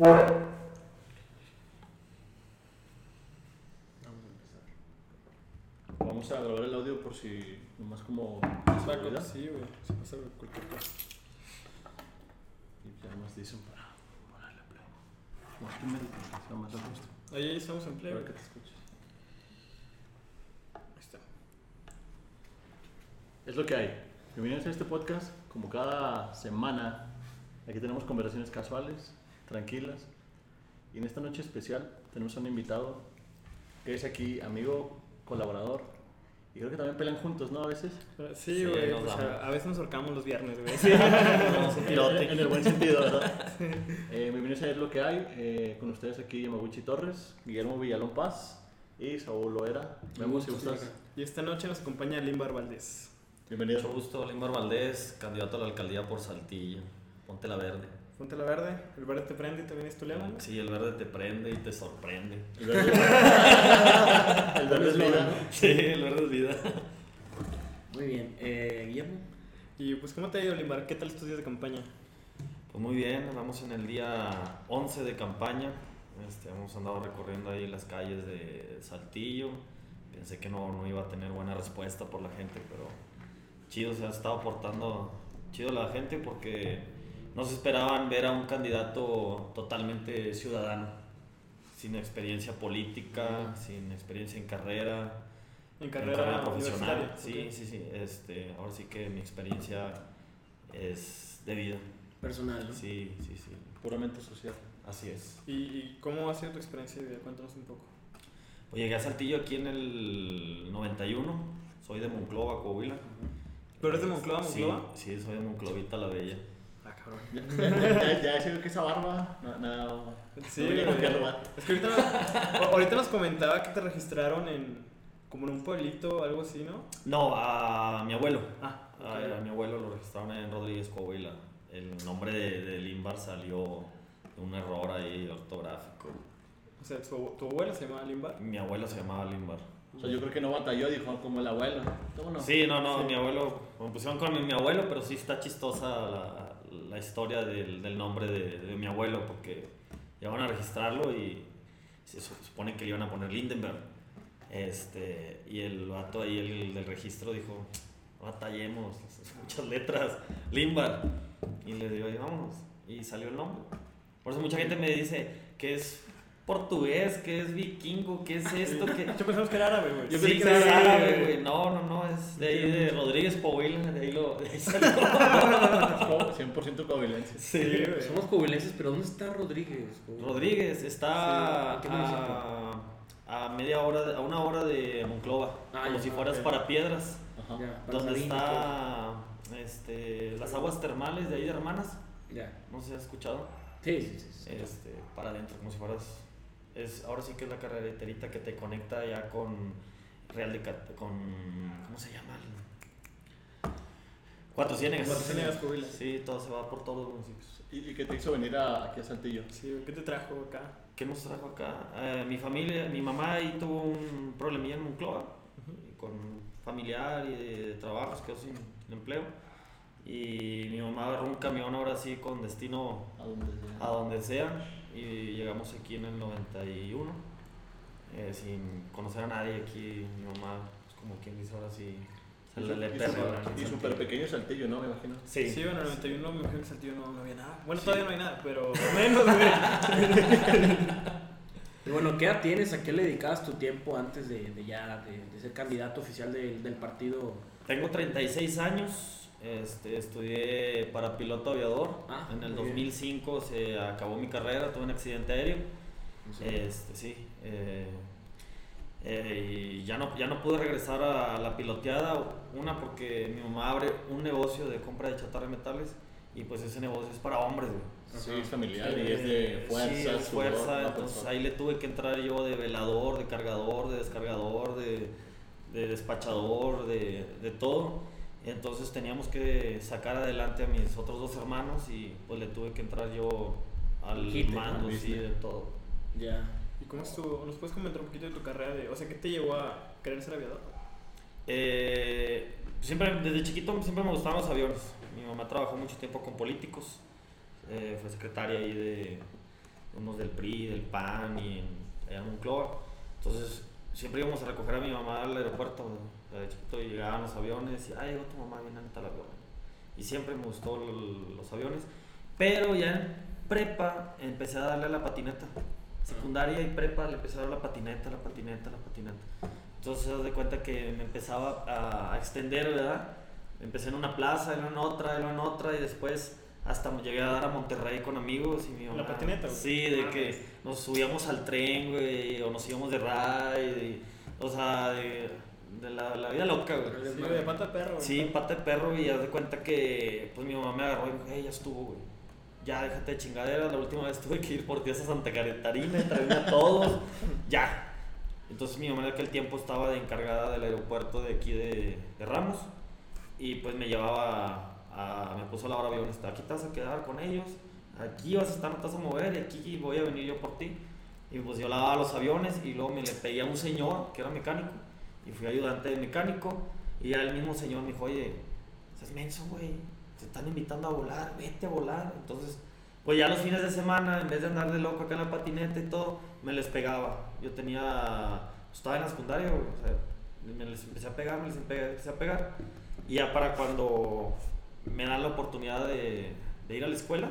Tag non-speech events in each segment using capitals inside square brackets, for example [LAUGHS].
Vamos a empezar. Vamos a grabar el audio por si, nomás como Saco, sí, güey. Se pasa cualquier cosa. Y ya nos dicen para ponerle play. Me dicen, sea más a gusto. Ahí estamos en play, Para que te escuches. Ahí está. Es lo que hay. Bienvenidos a este podcast. Como cada semana, aquí tenemos conversaciones casuales, tranquilas. Y en esta noche especial tenemos a un invitado que es aquí amigo, colaborador. Y creo que también pelean juntos, ¿no? A veces. Sí, Sí, güey. o sea, damos. a veces nos ahorcamos los viernes, güey. En, [LAUGHS] en el buen sentido, ¿verdad? Eh, bienvenidos a Es lo que hay. Eh, con ustedes aquí Yamaguchi Torres, Guillermo Villalón Paz y Saúl Loera. Vemos si gustas. Y esta noche nos acompaña Limbar Valdés. Bienvenido. Mucho gusto, Limbar Valdés, candidato a la alcaldía por Saltillo. Ponte la verde. Ponte la verde. El verde te prende y también es tu lema, ¿no? Sí, el verde te prende y te sorprende. El verde, el verde es vida. Sí, el verde es vida. Muy bien, eh, Guillermo. Y pues, ¿cómo te ha ido, Limbar? ¿Qué tal estos días de campaña? Pues muy bien, vamos en el día 11 de campaña. Este, hemos andado recorriendo ahí las calles de Saltillo. Pensé que no, no iba a tener buena respuesta por la gente, pero chido, se ha estado portando chido la gente porque no se esperaban ver a un candidato totalmente ciudadano, sin experiencia política, sin experiencia en carrera, En en carrera, profesional. Sí, Ok. sí, sí. Este, ahora sí que mi experiencia es de vida. Personal, ¿no? Sí, sí, sí. Puramente social. Así es. ¿Y, y cómo ha sido tu experiencia de vida? Cuéntanos un poco. Pues llegué a Saltillo aquí en el 91. Soy de Monclova, Coahuila. ¿Pero eres de Monclova, Sí, Monclova? Sí, soy de Monclovita la Bella. Cabrón. [LAUGHS] Ya, ya, ya que esa barba. No, no. Sí, no. Es que ahorita nos, ahorita nos comentaba que te registraron en como en un pueblito o algo así, ¿no? No, a mi abuelo. Ah, A, a mi abuelo lo registraron en Rodríguez, Coahuila. El nombre de, de Limbar salió de un error ahí ortográfico. O sea, tu, tu abuela se llamaba Limbar. Mi abuelo se llamaba Limbar. O sea, yo creo que no batalló, dijo como el abuelo. ¿Cómo no? Sí, no, no, Sí. mi abuelo, me pusieron con mi, mi abuelo, pero sí está chistosa la, la historia del, del nombre de, de mi abuelo, porque ya van a registrarlo y se su- supone que le iban a poner Lindenberg. Este, y el vato ahí, el, del registro, dijo, batallemos, muchas letras, Limbar. Y le digo, "Ay, vámonos. Y salió el nombre. Por eso mucha gente me dice que es portugués, que es vikingo, que es esto, que... [LAUGHS] Yo pensamos que era árabe, güey. Yo sí, que era árabe, güey. güey. No, no, no, es de ahí de Rodríguez Coahuila, de ahí lo de ahí salió. 100% coahuilense. Sí, güey. Somos coahuilenses, pero ¿dónde está Rodríguez? güey? Rodríguez está Sí, ¿en qué a, a media hora, a una hora de Monclova, Ah, como ya, si fueras para Piedras, Ajá. Ya, para donde está este, las aguas termales de ahí de Hermanas. Ya. no sé si has escuchado, Sí, sí, sí. sí. este, para adentro, como si fueras, es, ahora sí que es la carreterita que te conecta ya con Real de Cat- con, ¿cómo se llama? Cuatro Ciénegas. Cuatro Ciénegas, Coahuila. Sí, todo se va por todos los municipios. ¿Y, y qué te hizo venir a, aquí a Saltillo? Sí, ¿qué te trajo acá? ¿Qué nos trajo acá? Eh, mi familia, mi mamá ahí tuvo un problemilla en Monclova, y con familiar y de trabajos, quedó sin, sin empleo. Y mi mamá agarró un camión ahora sí con destino ¿A dónde sea? a donde sea. Y llegamos aquí en el 91, eh, sin conocer a nadie aquí. Mi mamá, pues, como quien dice ahora sí, Y y súper- pequeño Saltillo, ¿no? Me imagino. Sí, Sí, bueno, en el 91 me imagino que Saltillo no, no había nada. Bueno, Sí. todavía no hay nada, pero [LAUGHS] menos, güey. [LAUGHS] Y bueno, ¿qué edad tienes? ¿A qué le dedicabas tu tiempo antes de, de ya de, de ser candidato oficial del- del partido? Tengo 36 años, este, estudié para piloto aviador. Ah, en el muy bien. 2005 se acabó mi carrera, tuve un accidente aéreo. Sé. Este, sí. eh, eh, y ya no, ya no pude regresar a la piloteada. Una porque mi mamá abre un negocio de compra de chatarra de metales y pues ese negocio es para hombres. güey. Sí, es familiar y Eh, es de fuerza, sí, es sudor, fuerza. no, entonces ahí le tuve que entrar yo de velador, de cargador, de descargador, de, de despachador, de, de todo. Entonces teníamos que sacar adelante a mis otros dos hermanos y pues le tuve que entrar yo al Quite, ¿no? mando, sí, de todo. Ya. ¿Y cómo estuvo? ¿Nos puedes comentar un poquito de tu carrera? De, o sea, ¿qué te llevó a querer ser aviador? Eh, siempre, desde chiquito siempre me gustaban los aviones. Mi mamá trabajó mucho tiempo con políticos, eh, fue secretaria ahí de, unos del PRI, del PAN y en, en Monclova. Entonces, siempre íbamos a recoger a mi mamá al aeropuerto. o De chiquito llegaban los aviones y, ay, llegó tu mamá, viene avión. Y siempre me gustó los aviones. Pero ya en prepa empecé a darle a la patineta. Secundaria y prepa le empecé a dar la patineta, la patineta, la patineta. Entonces, haz de cuenta que me empezaba a, a extender, ¿verdad? Empecé en una plaza, en otra, luego en otra, y después hasta llegué a dar a Monterrey con amigos y mi ¿La mamá- patineta, güey? Sí, de que nos subíamos al tren, güey, o nos íbamos de ride, o sea, de, de la, la vida loca, güey. Sí, de pata de perro, güey. Sí, pata de perro y haz de cuenta que pues mi mamá me agarró y me dijo, hey, ya estuvo, güey. Ya, déjate de chingadera. La última vez tuve que ir por ti a Santa Catarina y traerme a todos. [LAUGHS] ya. Entonces mi mamá en aquel tiempo estaba de encargada del aeropuerto de aquí de, de Ramos y pues me llevaba a, me puso a la hora aviones, aquí te vas a quedar con ellos, aquí vas a estar, no te vas a mover y aquí voy a venir yo por ti. Y pues yo lavaba los aviones y luego me le pedí a un señor que era mecánico y fui ayudante de mecánico y ya el mismo señor me dijo, oye, estás menso, güey, te están invitando a volar, vete a volar. Entonces, pues ya los fines de semana, en vez de andar de loco acá en la patineta y todo, me les pegaba. Yo tenía, pues, estaba en la secundaria, güey, o sea, me les empecé a pegar, me les empe- empecé a pegar. Y ya para cuando me dan la oportunidad de, de ir a la escuela,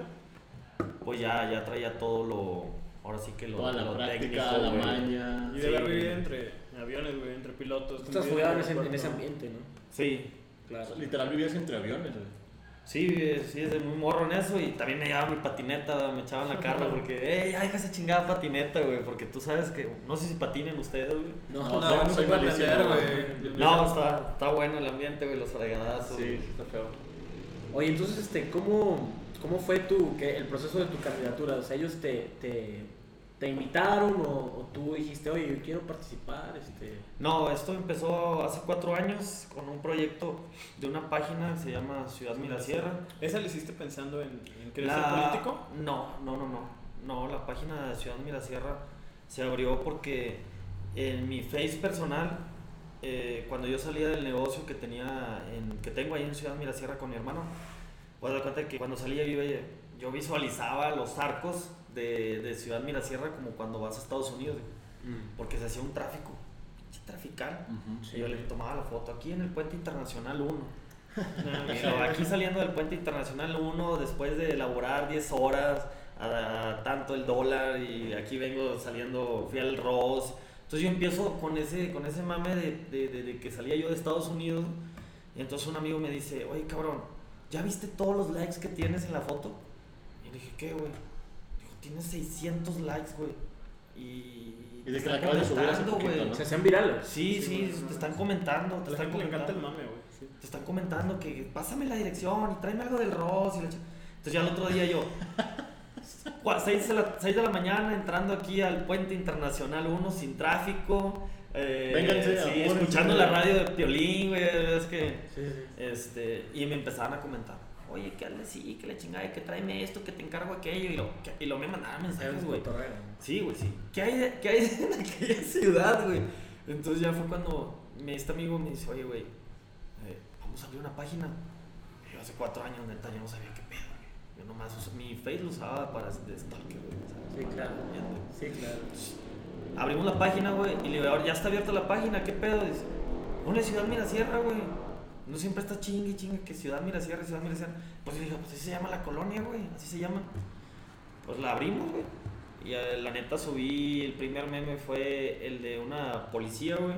pues ya, ya traía todo lo, ahora sí que lo, Toda la lo práctica, técnico, la maña. Y de haber Sí. vivido entre aviones, güey, entre pilotos. Estás jugado en ese, en aeropuerto. ese ambiente, ¿no? Sí, Claro. Literal vivías entre aviones, güey. Sí, sí, desde muy morro en eso y también me llevaba mi patineta, me echaban la carga [LAUGHS] porque, ey, ya deja esa chingada patineta, güey, porque tú sabes que, no sé si patinen ustedes, güey. No, No, No, no soy güey. No, está, está bueno el ambiente, güey, los fregadazos. Sí, está feo. Oye, entonces, este, ¿cómo, cómo fue tu, que, el proceso de tu candidatura? O sea, ellos te, te, te invitaron o, o tú dijiste, oye, yo quiero participar, este... No, esto empezó hace cuatro años con un proyecto de una página que se llama Ciudad Mirasierra. ¿Esa le hiciste pensando en, en querer La- político? No, no, no, no. No, la página de Ciudad Mirasierra se abrió porque en mi face personal, eh, cuando yo salía del negocio que tenía en, que tengo ahí en Ciudad Mirasierra con mi hermano, pues de cuenta que cuando salía yo, iba- yo visualizaba los arcos de, de Ciudad Mirasierra como cuando vas a Estados Unidos, güey, porque se hacía un tráfico. Ujú. Y yo le tomaba la foto aquí en el puente internacional 1. [LAUGHS] Y luego aquí saliendo del puente internacional 1, después de elaborar 10 horas, a, a tanto el dólar, y aquí vengo saliendo, fui al Ross. Entonces yo empiezo con ese, con ese mame de, de- de- de que salía yo de Estados Unidos. Y entonces un amigo me dice, oye cabrón, ¿ya viste todos los likes que tienes en la foto? Y dije, ¿qué, güey? Dijo, tienes 600 likes, güey. Y, Y de te que la están acabas de subir hace comentando, poquito, güey. ¿no? Se hacían virales. Sí, sí, te están comentando, te la están gente le encanta el comentando. mame, güey. sí. Te están comentando que pásame la dirección y tráeme algo del Ross. Y la Entonces ya el otro día yo, [LAUGHS] 6 de, la, seis de la mañana entrando aquí al puente internacional 1 sin tráfico. Eh, Vénganse, sí, escuchando la radio de Piolín, güey, es que... Sí, sí. Este, y me empezaban a comentar, oye, que hazle sí, que le chingada, que tráeme esto, que te encargo aquello. Y lo, que- y lo me mandaban mensajes, güey. Sí, güey, sí. ¿Qué hay, de- qué hay de- [LAUGHS] en aquella ciudad, güey? Entonces ya fue cuando me, este amigo me dice, oye, güey, eh, vamos a abrir una página. Y yo hace cuatro años, neta, yo no sabía qué pedo, güey. Yo nomás, us- mi face lo usaba para de stalker, güey. Sí, claro. Sí, claro. Abrimos la página, güey, y le digo, ahora ya está abierta la página, ¿qué pedo? Dice, una ciudad Mirasierra, güey. No siempre está chingue, chingue, que ciudad Mirasierra, ciudad Mirasierra. Pues yo dije, pues así se llama la colonia, güey, así se llama. Pues la abrimos, güey. Y eh, la neta subí, el primer meme fue el de una policía, güey.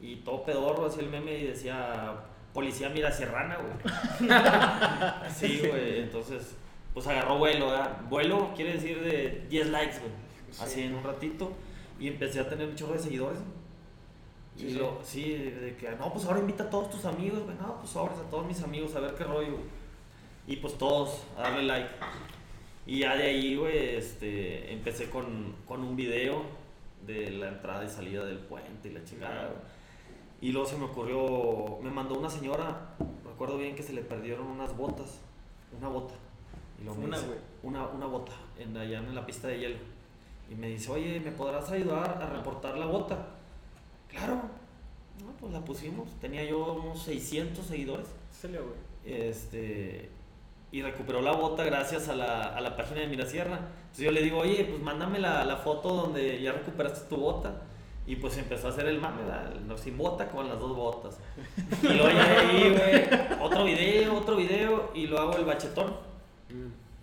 Y todo pedorro hacía el meme y decía, policía Mirasierrana, güey. [LAUGHS] sí, güey, entonces, pues agarró vuelo, ¿verdad? Vuelo quiere decir de 10 likes, güey. Así en un ratito. Y empecé a tener un chorro de seguidores. Sí, y lo, sí, de, que, no, pues ahora invita a todos tus amigos, güey. No, pues sobres a todos mis amigos a ver qué rollo. Y pues todos a darle like. Y ya de ahí, güey, este, empecé con, con un video de la entrada y salida del puente y la chingada, güey. Y luego se me ocurrió, me mandó una señora, recuerdo bien que se le perdieron unas botas, una bota. Y luego Una, dice- güey. Una, una bota, en, allá en la pista de hielo. Y me dice, oye, ¿me podrás ayudar a reportar la bota? Claro. No, pues la pusimos. Tenía yo unos 600 seguidores. Salió, güey. Este, y recuperó la bota gracias a la, a la página de Mirasierra. Entonces yo le digo, oye, pues mándame la, la foto donde ya recuperaste tu bota. Y pues empezó a hacer el mame, ¿verdad? El sin bota con las dos botas. Y luego ya ahí, güey, otro video, otro video, y lo hago el bachetón.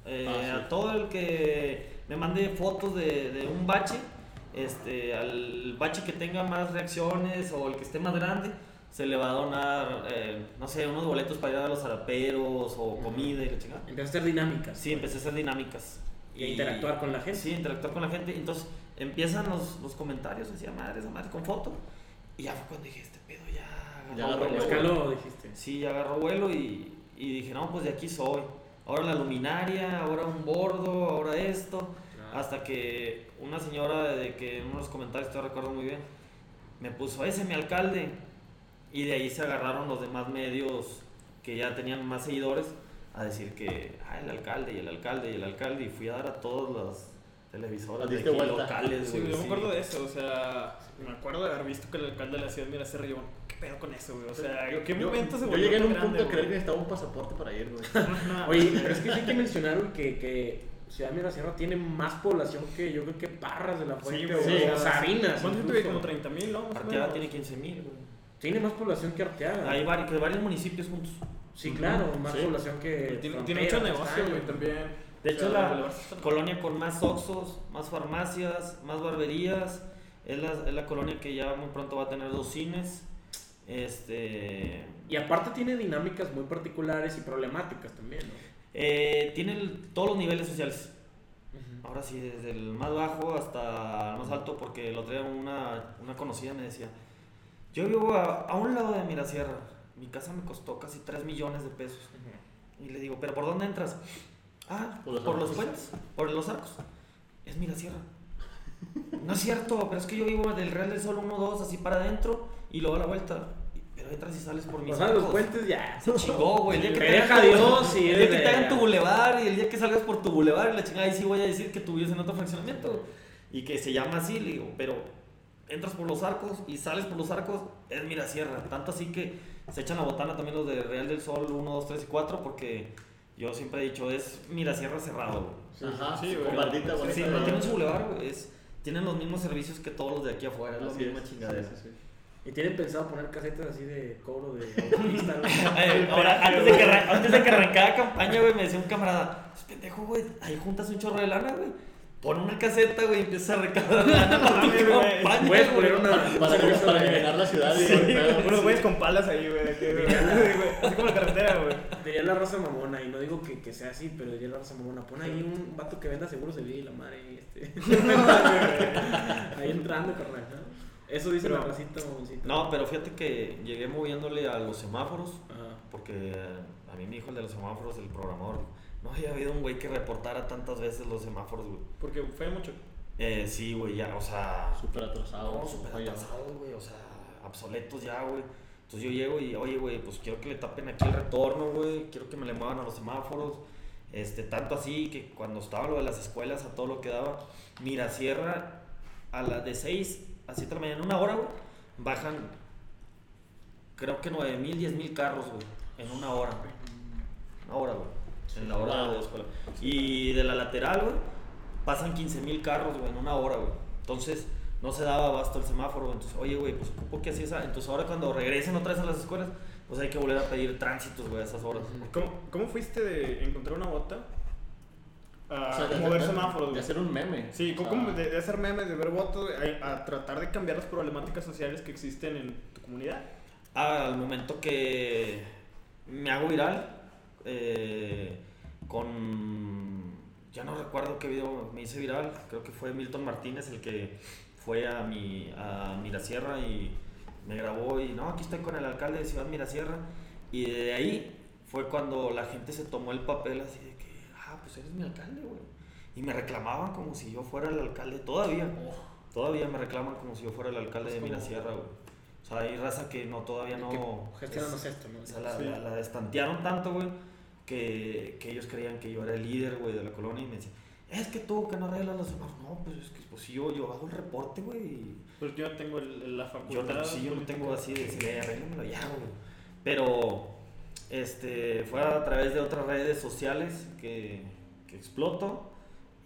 Eh, Ah, sí. A todo el que me mande fotos de, de un bache, este, al bache que tenga más reacciones o el que esté más grande, se le va a donar, eh, no sé, unos boletos para ir a los zaraperos o comida y la chingada. Empieza a hacer dinámicas. Sí, empecé a hacer dinámicas. Y a interactuar con la gente. Sí, interactuar con la gente. Entonces empiezan los, los comentarios, decía madre, esa madre con foto. Y ya fue cuando dije, este pedo ya Ya agarró agarró vuelo. Escaló, dijiste. Sí, agarró vuelo y, y dije, no, pues de aquí soy. Ahora la luminaria, ahora un bordo, ahora esto. Hasta que una señora de que en unos comentarios, te recuerdo muy bien, me puso, ese es mi alcalde. Y de ahí se agarraron los demás medios que ya tenían más seguidores a decir que, ah, el alcalde y el alcalde y el alcalde. Y fui a dar a todas las televisoras de aquí locales. Sí, güey, yo me sí. acuerdo de eso, o sea, me acuerdo de haber visto que el alcalde de la ciudad mira ese río. ¿Qué pedo con eso, güey? O sea, ¿en qué Yo- momento se yo llegué en un grande, punto de creer que necesitaba un pasaporte para ir, güey. [LAUGHS] Oye, pero es que sí hay que mencionar güey, que, que Ciudad Mira Sierra tiene más población que yo creo que Parras de la Fuente Sí, o, o Sabinas. ¿Cuánto gente? Como 30 mil, ¿no? Arteaga tiene 15 mil, güey. Tiene más población que Arteaga. Hay varios, que varios municipios juntos. Sí, claro, más Sí. población que. Tiene, tiene mucho negocio, güey, también. De hecho, la está- colonia con más oxos, más farmacias, más barberías. Es la, es la colonia que ya muy pronto va a tener dos cines. Este. Y aparte tiene dinámicas muy particulares y problemáticas también, ¿no? Eh, tiene el- todos los niveles sociales. Ahora sí, desde el más bajo hasta el más alto, porque el otro día una, una conocida me decía: Yo vivo a, a un lado de Mirasierra. Mi casa me costó casi 3 millones de pesos. Y le digo, ¿pero por dónde entras? Ah, Por por los los, arcos. puentes, por los arcos. Es Mirasierra. No es cierto, pero es que yo vivo del Real del Sol 1, 2, así para adentro y luego a la vuelta. Pero entras y sales por mis O sea, los arcos. puentes ya. [LAUGHS] Se chingó, güey. El día que te deja Dios y El día que te hagan tu bulevar y el día que salgas por tu bulevar y la chingada, ahí sí voy a decir que tú vives en otro fraccionamiento. Y que se llama así, le digo, pero entras por los arcos y sales por los arcos, es Mirasierra. Tanto así que se echan la botana también los de Real del Sol 1, 2, 3 y 4 porque yo siempre he dicho, es Mirasierra cerrado, güey. Ajá, sí, sí, güey. con Sí, no tienen su bulevar, güey. Es, tienen los mismos servicios que todos los de aquí afuera, es la misma es, chingadera. sí, sí, sí. Y tienen pensado poner casetas así de cobro de [LAUGHS] autopista, ¿no? Ay, ahora, antes de, que antes de que arrancara campaña, güey, me decía un camarada, "Es pendejo, güey, ahí juntas un chorro de lana, güey. Pon una caseta, güey, y empieza a recaudar lana [LAUGHS] para tu mames, güey. campaña, Puedes poner una. Para, llenar la ciudad y Sí. Unos güeyes con palas ahí, güey. Así como la carretera, güey. Diría la raza mamona, y no digo que, que sea así, pero diría la raza mamona. Pon ahí un vato que venda seguros de vida y la madre. y Este. [LAUGHS] ahí entrando, carnal. ¿No? Eso dice Pero- la racita mamoncita. No, pero fíjate que llegué moviéndole a los semáforos, Ajá. porque a mí me dijo el de los semáforos, el programador, no había habido un güey que reportara tantas veces los semáforos, güey. Porque fue mucho. Eh, sí, güey, ya, o sea, Súper atrasado. No, súper fallado. atrasados, güey, o sea, obsoletos ya, güey. Entonces yo llego y, oye, güey, pues quiero que le tapen aquí el retorno, güey, quiero que me le muevan a los semáforos. Este, tanto así que cuando estaba lo de las escuelas, a todo lo que daba, Mirasierra, a las de 6 a 7 de la mañana, en una hora, güey, bajan, creo que 9 mil, 10 mil carros, güey, en una hora, güey. Una hora, güey, en la hora de la escuela. Y de la lateral, güey, pasan 15 mil carros, güey, en una hora, güey. Entonces, no se daba abasto el semáforo, güey. Entonces, oye, güey, pues, ¿por qué así esa? Entonces, ahora cuando regresen otra vez a las escuelas, pues hay que volver a pedir tránsitos, güey, a esas horas. ¿Cómo, ¿Cómo fuiste de encontrar una bota a O sea, de- mover de- semáforos, De hacer un meme. Sí, O ¿cómo, sea, de, de hacer memes, de ver votos, a, a tratar de cambiar las problemáticas sociales que existen en tu comunidad? Ah, al momento que me hago viral, eh, con. Ya no recuerdo qué video me hice viral, creo que fue Milton Martínez el que fue a, mi, a Mirasierra y me grabó y no, aquí estoy con el alcalde de Ciudad Mirasierra. Y de ahí fue cuando la gente se tomó el papel así ah, pues eres mi alcalde, güey. Y me reclamaban como si yo fuera el alcalde, todavía. Todavía me reclaman como si yo fuera el alcalde de Mirasierra, güey. O sea, hay raza que no, todavía no... Gestionamos es- esto, ¿no? o sea, la, Sí. la, la destantearon tanto, güey, que, que ellos creían que yo era el líder, güey, de la colonia y me decían, es que tú que no arreglas los demás. No, pues es que pues, si yo, yo hago el reporte, güey. Pues yo no tengo el- la Yo, facultad. no- sí, yo no tengo así de decirle, arréglamelo ya, güey. Pero este, fue a través de otras redes sociales que, que exploto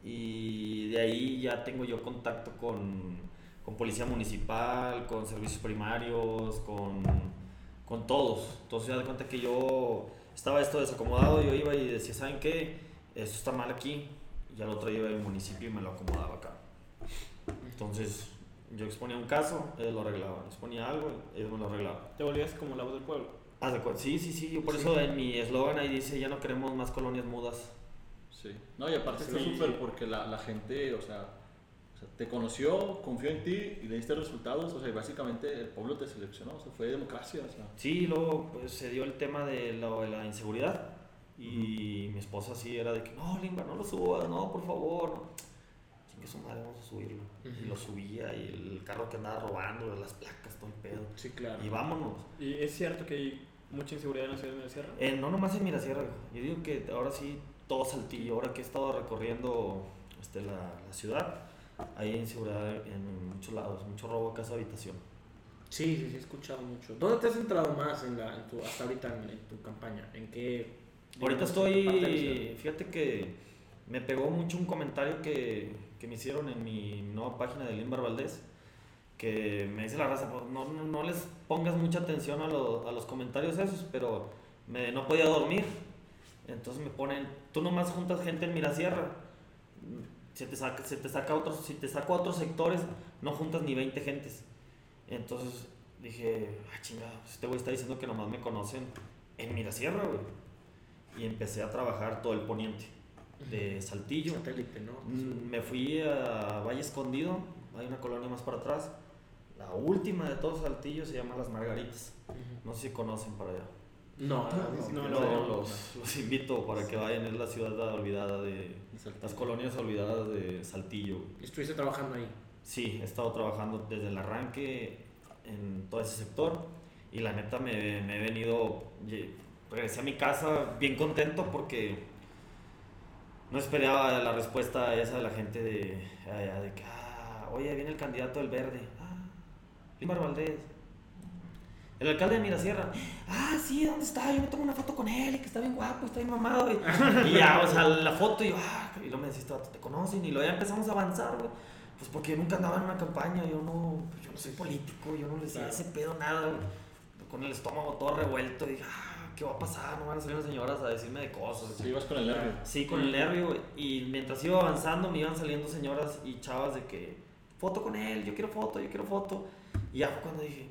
y de ahí ya tengo yo contacto con, con policía municipal, con servicios primarios, con, con todos. Entonces ya de cuenta que yo estaba esto desacomodado, yo iba y decía, ¿saben qué? Esto está mal aquí. Y al otro iba al municipio y me lo acomodaba acá. Entonces yo exponía un caso, ellos lo arreglaban. Exponía algo, ellos me lo arreglaban. Te volvías como la voz del pueblo. Haz de cuenta- Sí, sí, sí. Yo por eso en mi eslogan ahí dice, ya no queremos más colonias mudas. Sí. No, y aparte está Sí. súper porque la, la gente, o sea, o sea, te conoció, confió en ti y le diste resultados. O sea, y básicamente el pueblo te seleccionó. O sea, fue democracia. O sea. Sí, luego pues, se dio el tema de, lo de la inseguridad. Y mi esposa sí era de que, no, Limba, no lo subas, no, por favor. No. Chingue su madre, vamos a subirlo. Y lo subía y el carro que andaba robando, las placas, todo el pedo. Sí, claro. Y vámonos. ¿Y es cierto que hay mucha inseguridad en la ciudad de la Sierra? Eh, no nomás en Mirasierra, yo digo que ahora sí todo saltillo, ahora que he estado recorriendo este, la, la ciudad, hay inseguridad en muchos lados, mucho robo de casa habitación. Sí, sí, sí, he escuchado mucho. ¿Dónde te has centrado más en la, en tu, hasta ahorita en, en tu campaña? ¿En qué? Ahorita estoy, fíjate que me pegó mucho un comentario que, que me hicieron en mi nueva página de Limbar Valdés, que me dice la raza, pues, no, no, no les pongas mucha atención a, lo- a los comentarios esos, pero me, no podía dormir. Entonces me ponen, tú nomás juntas gente en Mirasierra, se te saca, se te saca otros, si te saco a otros sectores, no juntas ni 20 gentes. Entonces dije, ah, chingada, pues este güey está diciendo que nomás me conocen en Mirasierra, güey. Y empecé a trabajar todo el poniente de Saltillo. Satélite, ¿no? Mm, Me fui a Valle Escondido, hay una colonia más para atrás. La última de todo Saltillo se llama Las Margaritas. No sé si conocen para allá. No, No, No, los, los invito para que vayan, es la ciudad olvidada de... Las colonias olvidadas de Saltillo. Estuviste trabajando ahí. Sí, he estado trabajando desde el arranque en todo ese sector y la neta me, me he venido, regresé a mi casa bien contento porque no esperaba la respuesta esa de la gente de, de que, ah, oye, viene el candidato del verde, ah, Limar Valdés. El alcalde de Mirasierra, ah, sí, ¿dónde está? Yo me tomo una foto con él y que está bien guapo, está bien mamado. Y, y ya, o sea, la foto y yo, ah, y luego me decís, "Este ¿te conocen? Y luego ya empezamos a avanzar, güey. Pues porque yo nunca andaba en una campaña, yo no, yo no soy político, yo no le decía ese pedo nada, güey. Con el estómago todo revuelto, y dije, ah, ¿qué va a pasar? No van a salir las señoras a decirme de cosas. Sí, ibas con el nervio. Sí, con el nervio, güey. Y mientras iba avanzando, me iban saliendo señoras y chavas de que, foto con él, yo quiero foto, yo quiero foto. Y ya fue cuando dije,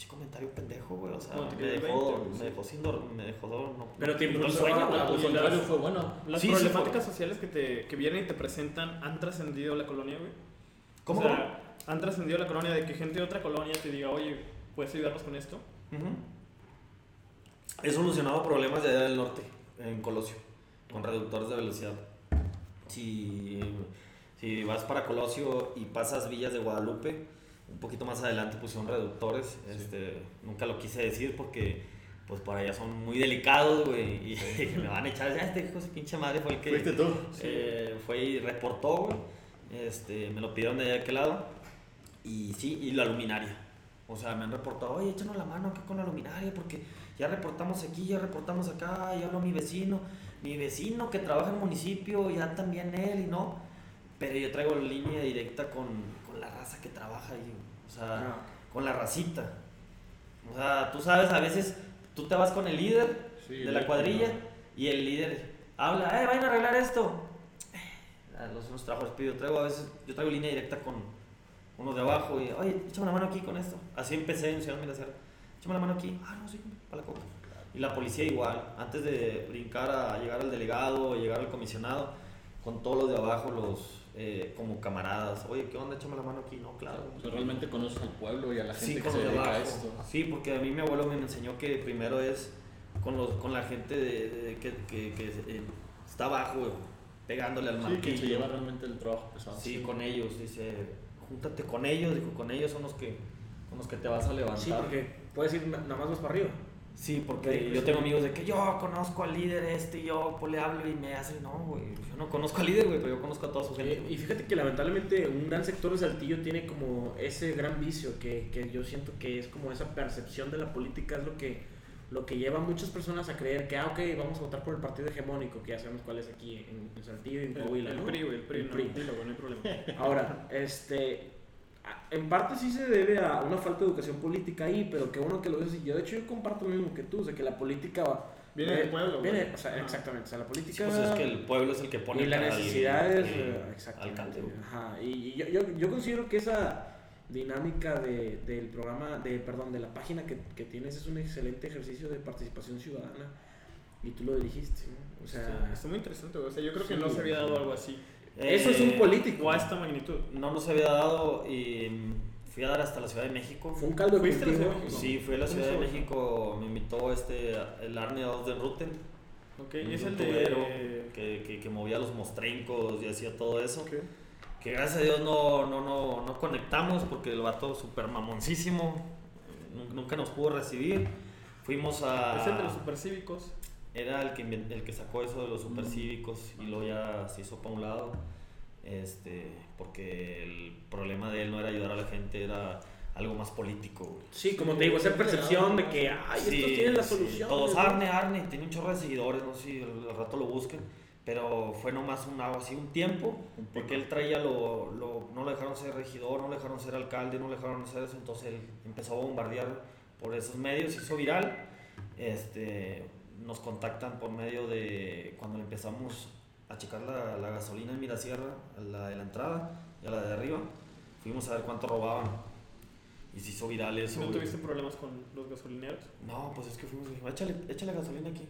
pinche comentario pendejo, güey. O sea, te me dejó, 20, güey, me dejó sin dormir, me dejó dormir. No, Pero te no, impulsó sueño, a- las- fue bueno. Las Sí, sí, problemáticas sociales que, te, que vienen y te presentan han trascendido la colonia, güey. ¿Cómo? O sea, han trascendido la colonia de que gente de otra colonia te diga, oye, ¿puedes ayudarnos con esto? Ujú. He solucionado problemas de allá del norte, en Colosio, con reductores de velocidad. Si, si vas para Colosio y pasas Villas de Guadalupe, un poquito más adelante pusieron reductores. Este, nunca lo quise decir porque pues para allá son muy delicados, güey, y [LAUGHS] me van a echar, ya este hijo de pinche madre fue el que... Fuiste tú. Eh, fue y reportó, güey. Este, me lo pidieron de allá de aquel lado. Y sí, y la luminaria. O sea, me han reportado, oye, échanos la mano acá con la luminaria porque ya reportamos aquí, ya reportamos acá, ya habló mi vecino. Mi vecino que trabaja en el municipio, ya también él y no. Pero yo traigo línea directa con, con la raza que trabaja ahí. O sea, Ah. con la racita. O sea, tú sabes, a veces tú te vas con el líder Sí, de la cuadrilla y el líder habla, eh, vayan a arreglar esto. A los unos trabajos pido, traigo a veces, yo traigo línea directa con unos de abajo y, oye, échame la mano aquí con esto. Así empecé en Ciudad Milacer. Échame la mano aquí. Ah, no, sí, para la coca. Y la policía igual, antes de brincar a llegar al delegado llegar al comisionado, con todos los de abajo, los eh, como camaradas, oye, ¿qué onda? Échame la mano aquí. No, claro. O sea, realmente conoces al pueblo y a la gente Sí, que se dedica a esto. Sí, porque a mí mi abuelo me enseñó que primero es con, los, con la gente de, de- que, que, que, eh, está abajo, pegándole al Sí, martillo. quien se lleva realmente el trabajo pesado. Sí, con ellos, dice, júntate con ellos, dijo, con ellos son los que, con los que te vas a levantar. Sí, porque puedes ir na- nada más vas para arriba. Sí, porque Sí, yo pues, tengo sí. amigos de que yo conozco al líder este y yo pues, le hablo y me hace, no, güey, yo no conozco al líder, güey, pero yo conozco a toda su gente. Eh, y fíjate que lamentablemente un gran sector de Saltillo tiene como ese gran vicio que, que yo siento que es como esa percepción de la política es lo que lo que lleva a muchas personas a creer que, ah, ok, vamos a votar por el partido hegemónico, que ya sabemos cuál es aquí en, en Saltillo y en El, Coahuila, el ¿no? PRI, el PRI, El no, PRI. güey, no hay problema. Ahora, este, en parte sí se debe a una falta de educación política ahí, pero qué bueno que lo dices. Yo, de hecho, yo comparto lo mismo que tú, o sea, que la política va- Viene eh, del pueblo, Viene, güey. o sea, Ajá. exactamente, o sea, la Sí, política... pues es que el pueblo es el que pone y las necesidades, eh, al exactamente. Ajá, y y yo, yo, yo considero que esa dinámica de, del programa, de, perdón, de la página que, que tienes es un excelente ejercicio de participación ciudadana y tú lo dirigiste, ¿no? O sea, Está- Está muy interesante. O sea, yo creo que Sí, no se había dado sí. algo así. Eso es un Eh, político. A esta magnitud. No nos había dado y fui a dar hasta la Ciudad de México. Fue un caldo de ¿Fuiste a la cultivo. Ciudad de México? Sí, fui a la ¿Cómo Ciudad de? México, me invitó este, el Arne Ruten, Ok, un y es el de. que, que, que movía los mostrencos y hacía todo eso. Ok. Que gracias a Dios no, no, no, no conectamos porque el vato súper mamoncísimo, nun- nunca nos pudo recibir. Fuimos a... Es el de los supercívicos. Era el que, el que sacó eso de los supercívicos y luego ya se hizo para un lado. Este, porque el problema de él no era ayudar a la gente, era algo más político. güey. Sí, como te digo, esa percepción de que, ay, Sí, estos tienen la sí, solución. Todos, Arne, Arne, tiene un chorro de seguidores, no sé si al, rato lo busquen. Pero fue nomás un, algo así, un tiempo, porque él traía lo, lo- no lo dejaron ser regidor, no lo dejaron ser alcalde, no lo dejaron hacer eso, entonces él empezó a bombardear por esos medios, hizo viral. Este, nos contactan por medio de cuando empezamos a checar la, la gasolina en Mirasierra, a la de la entrada y a la de arriba, fuimos a ver cuánto robaban. Y se hizo viral eso. ¿No güey. tuviste problemas con los gasolineros? No, pues es que fuimos y dijimos, échale, échale gasolina aquí.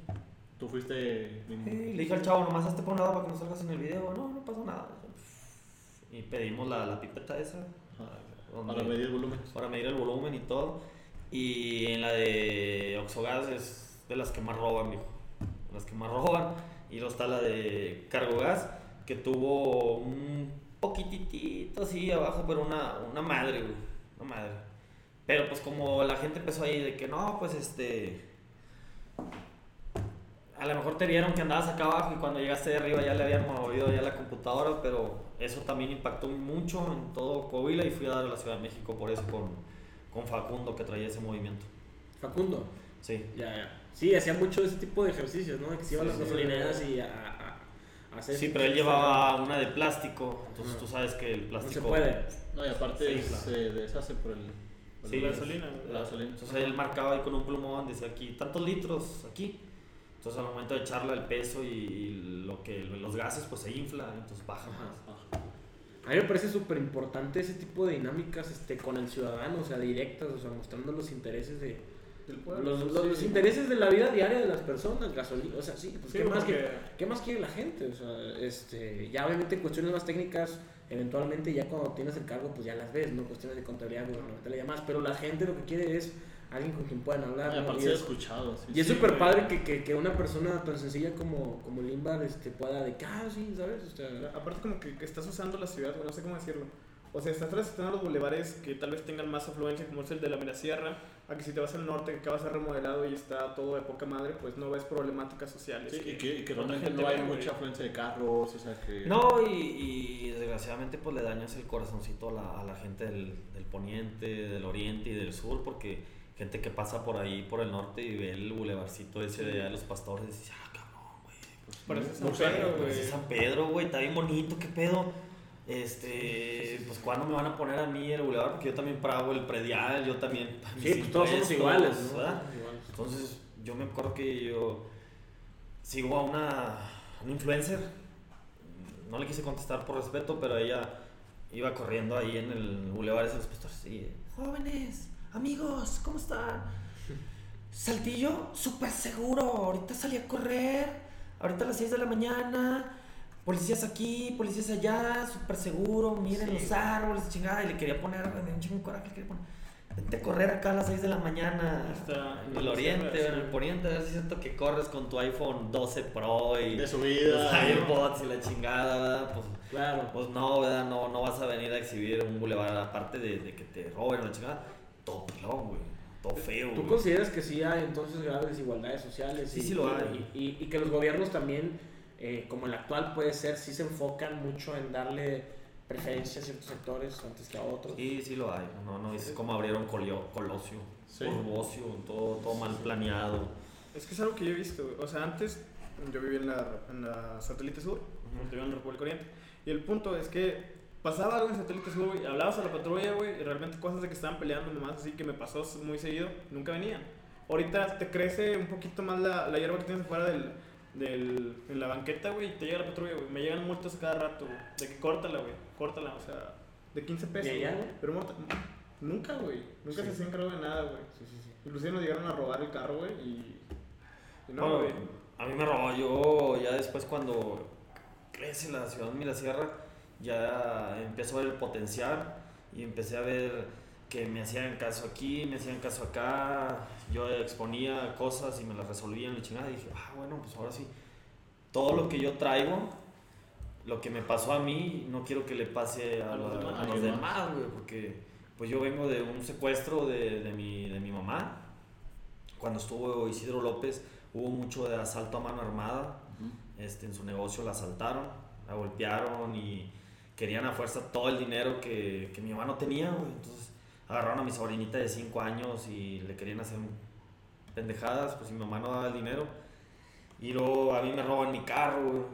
Tú fuiste. Sí, le dije al chavo, nomás hazte por un lado para que no salgas en el video. No, no pasó nada. Y pedimos la, la pipeta esa donde- Para medir volumen. para medir el volumen y todo. Y en la de Oxogas es de las que más roban, dijo. De las que más roban. Y luego está la de Cargogas, que tuvo un poquitito así abajo, pero una, una madre, güey. Una madre. Pero pues como la gente empezó ahí de que no, pues este... A lo mejor te vieron que andabas acá abajo y cuando llegaste de arriba ya le habían movido ya la computadora, pero eso también impactó mucho en todo Coahuila y fui a dar a la Ciudad de México por eso con, con Facundo que traía ese movimiento. Facundo. Sí. Ya, ya. Sí, hacía mucho ese tipo de ejercicios, ¿no? De que se iban a Sí, las sí. gasolineras y a, hacer... Sí, pero él llevaba una de plástico, entonces tú sabes que el No plástico... se puede. No, y aparte Sí, claro. se deshace por el. por Sí, el- gasolina. La gasolina. Entonces él marcaba ahí con un plumón, decía aquí, tantos litros aquí. Entonces al momento de echarle el peso y, lo que los gases pues se infla, entonces baja más. Ajá. A mí me parece súper importante ese tipo de dinámicas este, con el ciudadano, o sea, directas, o sea, mostrando los intereses de... Del pueblo. Los, los- Sí. los intereses de la vida diaria de las personas, gasolina, o sea, sí, pues Sí, ¿qué, más que, ¿qué más quiere la gente? O sea, este, ya obviamente cuestiones más técnicas, eventualmente ya cuando tienes el cargo, pues ya las ves, ¿no? Cuestiones de contabilidad gubernamental y demás, pero la gente lo que quiere es alguien con quien puedan hablar, Ah, ¿no? Y es- escuchado. sí, Y es sí, súper padre que, que, que una persona tan sencilla como, como Limbar este, pueda de ah, sí, ¿sabes? O sea, Aparte como que, que estás usando la ciudad, no sé cómo decirlo. O sea, estás transitando los bulevares que tal vez tengan más afluencia, como es el de la Mirasierra, a que si te vas al norte, que acaba de ser remodelado y está todo de poca madre, pues no ves problemáticas sociales. Sí, y que, y que otra realmente no hay mucha afluencia de carros, o sea que. No, y, y desgraciadamente pues le dañas el corazoncito a la, a la gente del, del poniente, del oriente y del sur, porque gente que pasa por ahí, por el norte y ve el bulevarcito ese de allá de los pastores, y dice, ah, cabrón, güey. pues, Parece San no sé, Pedro, parece güey. San Pedro, güey, está bien bonito, qué pedo. Este, pues cuándo me van a poner a mí el bulevar, porque yo también pago el predial, yo también. sí, pues todos somos iguales, ¿no? ¿verdad? Iguales. Entonces, yo me acuerdo que yo sigo a una, una influencer. No le quise contestar por respeto, pero ella iba corriendo ahí en el bulevar de los pastores. Y, jóvenes, amigos, ¿cómo están? Saltillo, súper seguro. Ahorita salí a correr. Ahorita a las 6 de la mañana. Policías aquí, policías allá, súper seguro. Miren Sí. los árboles, chingada. Y le quería poner, me dio un chingo coraje, le quería poner. Vente a correr acá a las 6 de la mañana. Está en el oriente, sí. en el poniente. A ver si siento que corres con tu iPhone 12 Pro y De los subida. iPods y la chingada, ¿verdad? Pues, Claro. pues no, ¿verdad? No, no vas a venir a exhibir un bulevar aparte de, de que te roben la chingada. Todo pelón, güey. Todo feo, ¿Tú güey. consideras que sí hay entonces graves desigualdades sociales? Sí, y, sí lo hay. Y, y- y que los gobiernos también, eh, como el actual puede ser, sí se enfocan mucho en darle preferencia a ciertos sectores antes que a otros. Sí, sí lo hay. No, no, es como abrieron Colio- Colosio, Sí. Corvocio, todo, todo mal planeado. Es que es algo que yo he visto. O sea, antes yo vivía en la, en la Satélite Sur, yo vivía en la República Oriente. Y el punto es que pasaba algo en Satélite Sur, güey, hablabas a la patrulla, güey, y realmente cosas de que estaban peleando nomás, así que me pasó muy seguido, nunca venían. Ahorita te crece un poquito más la, la hierba que tienes afuera del, del, en la banqueta, güey, y te llega la patrulla, güey. Me llegan multas cada rato, güey, de que córtala, güey, córtala, o sea, de 15 pesos. ¿Y allá, güey. Pero multa- nunca, güey, nunca Sí. se hacían cargo de nada, güey. Sí, sí, sí. Inclusive nos llegaron a robar el carro, güey, y... y no, Bueno, güey. a mí me robó. Yo ya después cuando crece la ciudad de Mirasierra, ya empiezo a ver el potencial y empecé a ver que me hacían caso aquí, me hacían caso acá, yo exponía cosas y me las resolvían y chingada y dije, ah, bueno, pues ahora sí, todo lo que yo traigo, lo que me pasó a mí, no quiero que le pase a, A los la- demás. a los demás, güey, porque pues yo vengo de un secuestro de, de, mi, de mi mamá. Cuando estuvo Isidro López hubo mucho de asalto a mano armada. Ujú. Este, en su negocio la asaltaron, la golpearon y querían a fuerza todo el dinero que, que mi mamá no tenía, güey. Entonces agarraron a mi sobrinita de 5 años y le querían hacer pendejadas, pues mi mamá no daba el dinero. Y luego a mí me roban mi carro.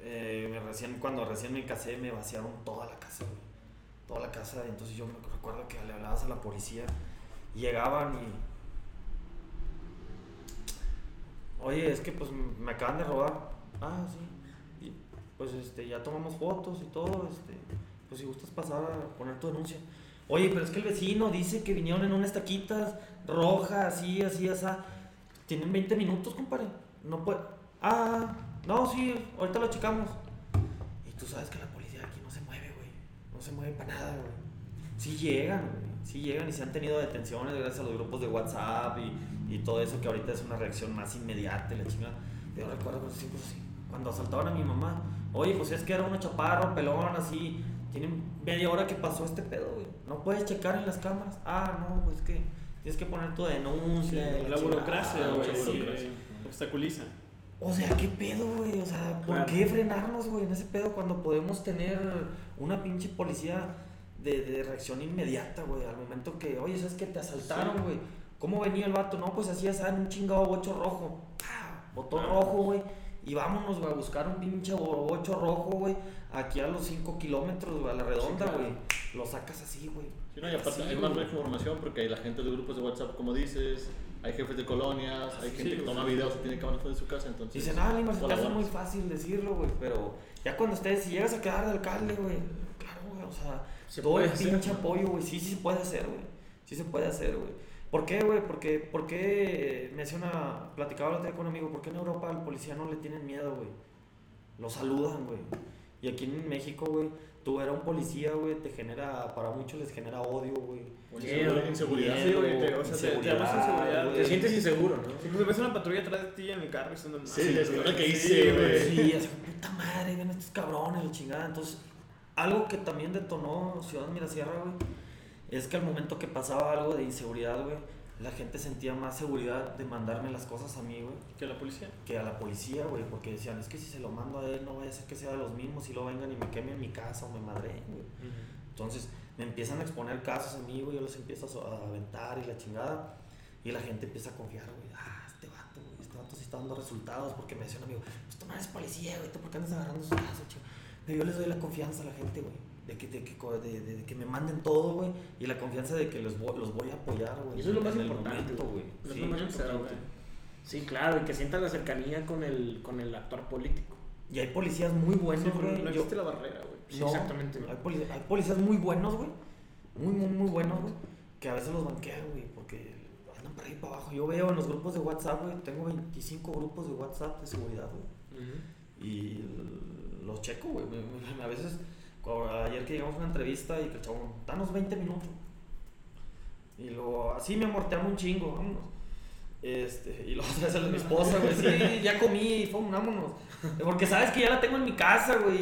Eh, cuando recién me casé me vaciaron toda la casa, güey. Toda la casa. Entonces yo me recuerdo que le hablabas a la policía y llegaban y... Oye, es que pues me acaban de robar. Ah, sí. Pues este, ya tomamos fotos y todo. Este, pues si gustas pasar a poner tu denuncia. Oye, pero es que el vecino dice que vinieron en unas taquitas rojas, así, así, así. Tienen 20 minutos, compadre. No puede. Ah, no, sí, ahorita lo checamos. Y tú sabes que la policía aquí no se mueve, güey. No se mueve para nada, güey. Sí llegan, güey. Sí llegan y se han tenido detenciones gracias a los grupos de WhatsApp y, todo eso que ahorita es una reacción más inmediata la chingada. Pero recuerdo cuando sí, pues, cuando asaltaban a mi mamá. Oye, pues es que era una chaparro, pelón, así. Tienen media hora que pasó este pedo, güey. No puedes checar en las cámaras. Ah, no, pues que tienes que poner tu denuncia. y la chingada. burocracia, Ah, güey, sí, sí, obstaculiza. O sea, ¿qué pedo, güey? O sea, ¿por Claro. qué frenarnos, güey, en ese pedo cuando podemos tener una pinche policía de, de reacción inmediata, güey? Al momento que, oye, ¿sabes qué? Te asaltaron, güey. ¿Cómo venía el vato? No, pues así, ya saben, un chingado bocho rojo. ¡Pah! Botón rojo, güey. Y vámonos, güey, a buscar un pinche bo- bocho rojo, güey. Aquí a los 5 kilómetros, güey, a la redonda, claro. güey. Lo sacas así, güey. Sí, no, y aparte Así, hay más información porque hay la gente de grupos de WhatsApp, como dices, hay jefes de colonias, hay Sí, gente que toma videos y tiene cámaras de su casa, entonces... Dicen, ah, Lima, se colaboras. muy fácil decirlo, güey, pero ya cuando estés, si llegas a quedar de alcalde, güey, claro, güey, o sea, Se todo el hacer, pinche ¿no? apoyo, güey, sí, sí se puede hacer, güey, sí se puede hacer, güey. ¿Por qué, güey? Porque, ¿por qué, me hacía una, platicaba el otro día con un amigo, ¿por qué en Europa al policía no le tienen miedo, güey? Lo saludan, güey. Y aquí en México, güey, tú eres un policía, güey, te genera, para muchos les genera odio, güey. Miedo, inseguridad. Sí, güey, te- o sea, te- te inseguridad, güey. Te sientes inseguro, ¿no? Si pues, ves una patrulla atrás de ti en el carro y están Sí, les güey. cuenta que Sí, hice, güey. Sí, así, puta madre, ven estos cabrones, la chingada. Entonces, algo que también detonó Ciudad Mirasierra, güey, es que al momento que pasaba algo de inseguridad, güey, la gente sentía más seguridad de mandarme las cosas a mí, güey, Que la policía. que a la policía, güey, porque decían, es que si se lo mando a él, no vaya a ser que sea de los mismos y lo vengan y me quemen mi casa o me madreen, güey. Entonces me empiezan a exponer casos a mí, güey, yo los empiezo a, a aventar y la chingada. Y la gente empieza a confiar, güey. Ah, este vato, güey, este vato sí está dando resultados. Porque me decía un amigo, pues tú no eres policía, güey, ¿tú por qué andas agarrando esos casos, chico? Pero yo les doy la confianza a la gente, güey. De que, de, que, de, de- de que me manden todo, güey. Y la confianza de que los voy, los voy a apoyar, güey. Y eso es lo más importante, güey. Es Sí. lo más importante. Sí, claro, y que sientan la cercanía con el, con el actor político. Y hay policías muy buenos, Sí, güey. no Yo- existe la barrera, güey. Sí, No, exactamente. Hay, poli- hay policías muy buenos, güey. Muy, muy, muy buenos, güey. Que a veces los banquean, güey, porque andan para ahí para abajo. Yo veo en los grupos de WhatsApp, güey, tengo 25 grupos de WhatsApp de seguridad, güey. Y los checo, güey. A veces, ayer que llegamos a una entrevista y que el chabón, danos 20 minutos. Y luego, así me amorteamos un chingo, vámonos. Este, y luego otra vez mi esposa, güey, sí, ya comí, fue, vámonos. Porque sabes que ya la tengo en mi casa, güey,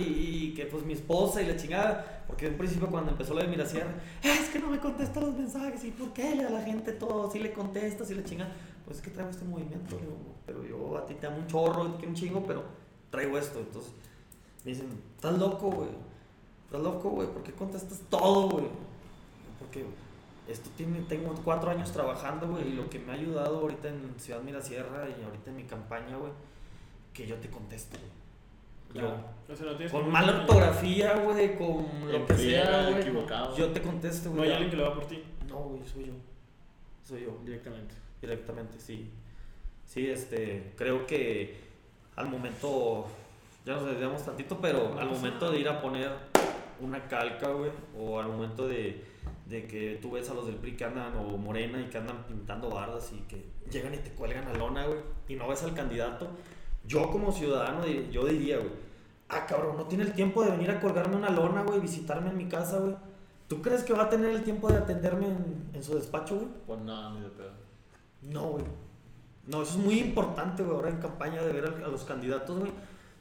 y que pues mi esposa y la chingada. Porque en principio cuando empezó lo de Mirasierra, "Ah, es que no me contesta los mensajes, ¿y por qué le da la gente todo? Si le contestas y la chingada. Pues es que traigo este movimiento, pero yo a ti te amo un chorro, te quiero un chingo, pero traigo esto. Entonces me dicen, estás loco, güey. ¿Estás loco, güey? ¿Por qué contestas todo, güey? Porque esto tiene, tengo cuatro años trabajando, güey, y lo que me ha ayudado ahorita en Ciudad Mirasierra y ahorita en mi campaña, güey, que yo te contesto, güey. Claro. O sea, no tienes Con mala ortografía, güey, con lo que sea, güey. Yo te contesto, No güey. hay alguien que lo haga por ti. No, güey, soy yo. Soy yo, Directamente. directamente, sí. Sí, este, creo que al momento, ya nos desviamos tantito, pero al momento de ir a poner una calca, güey, o al momento de, de que tú ves a los del PRI que andan, o Morena, y que andan pintando bardas y que llegan y te cuelgan a lona, güey, y no ves al candidato, yo como ciudadano, yo diría, güey, ah, cabrón, no tiene el tiempo de venir a colgarme una lona, güey, visitarme en mi casa, güey. ¿Tú crees que va a tener el tiempo de atenderme en, en su despacho, güey? Pues nada, ni de pedo. No, güey. No, eso es muy importante, güey, ahora en campaña de ver a, los candidatos, güey.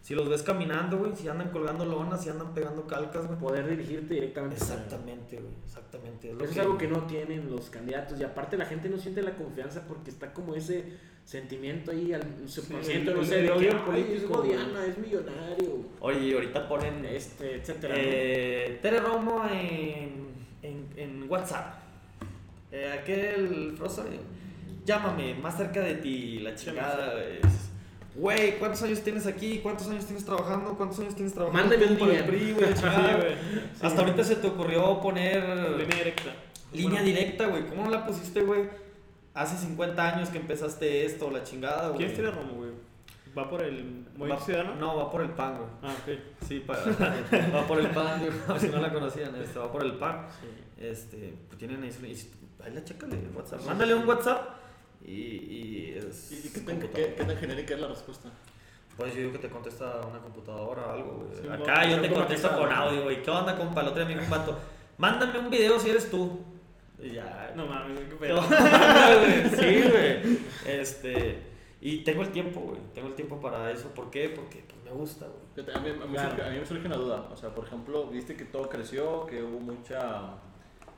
Si los ves caminando, güey, si andan colgando lonas, si andan pegando calcas, güey. Poder dirigirte directamente. Exactamente, güey, exactamente. Es lo Eso es algo que no tienen los candidatos y aparte la gente no siente la confianza porque está como ese sentimiento ahí al subconsciente, el- no sé, de odio que, "Ay, político, es Godiana, es millonario, Oye, ahorita ponen este, etcétera. ¿no? eh, Tere Romo en, en, en WhatsApp. Eh, aquel Rosario, llámame, más cerca de ti, la chingada. es- Güey, ¿cuántos años tienes aquí? ¿Cuántos años tienes trabajando? ¿Cuántos años tienes trabajando? Mándame un por el día. PRI, güey, [LAUGHS] la Sí, güey. Hasta ahorita se te ocurrió poner Línea directa. línea Bueno, directa, güey. ¿Cómo no la pusiste, güey? Hace 50 años que empezaste esto, la chingada, güey. ¿Quién es Tere Romo, güey? ¿Va por el Movimiento Ciudadano? No, va por el PAN, güey. Ah, ok. Sí, para, [LAUGHS] va por el PAN, güey. Si no la conocían, este, va por el PAN. Este, pues tienen ahí, ahí la chécale WhatsApp. Mándale un WhatsApp y, y es. ¿Y, qué, tan, qué, qué tan genérica es la respuesta? Pues yo digo que te contesta una computadora o algo, güey. Sí, Acá no, yo te contesto con ¿no? audio, güey. ¿Qué onda, compa? El otro día me dijo un mándame un video si eres tú. Y ya. No mames, qué ¿Qué pedo. [LAUGHS] sí, güey. Este. Y tengo el tiempo, güey. Tengo el tiempo para eso. ¿Por qué? Porque pues, me gusta, güey. A mí, a, mí Claro. surge, a mí me surge una duda. O sea, por ejemplo, viste que todo creció, que hubo mucha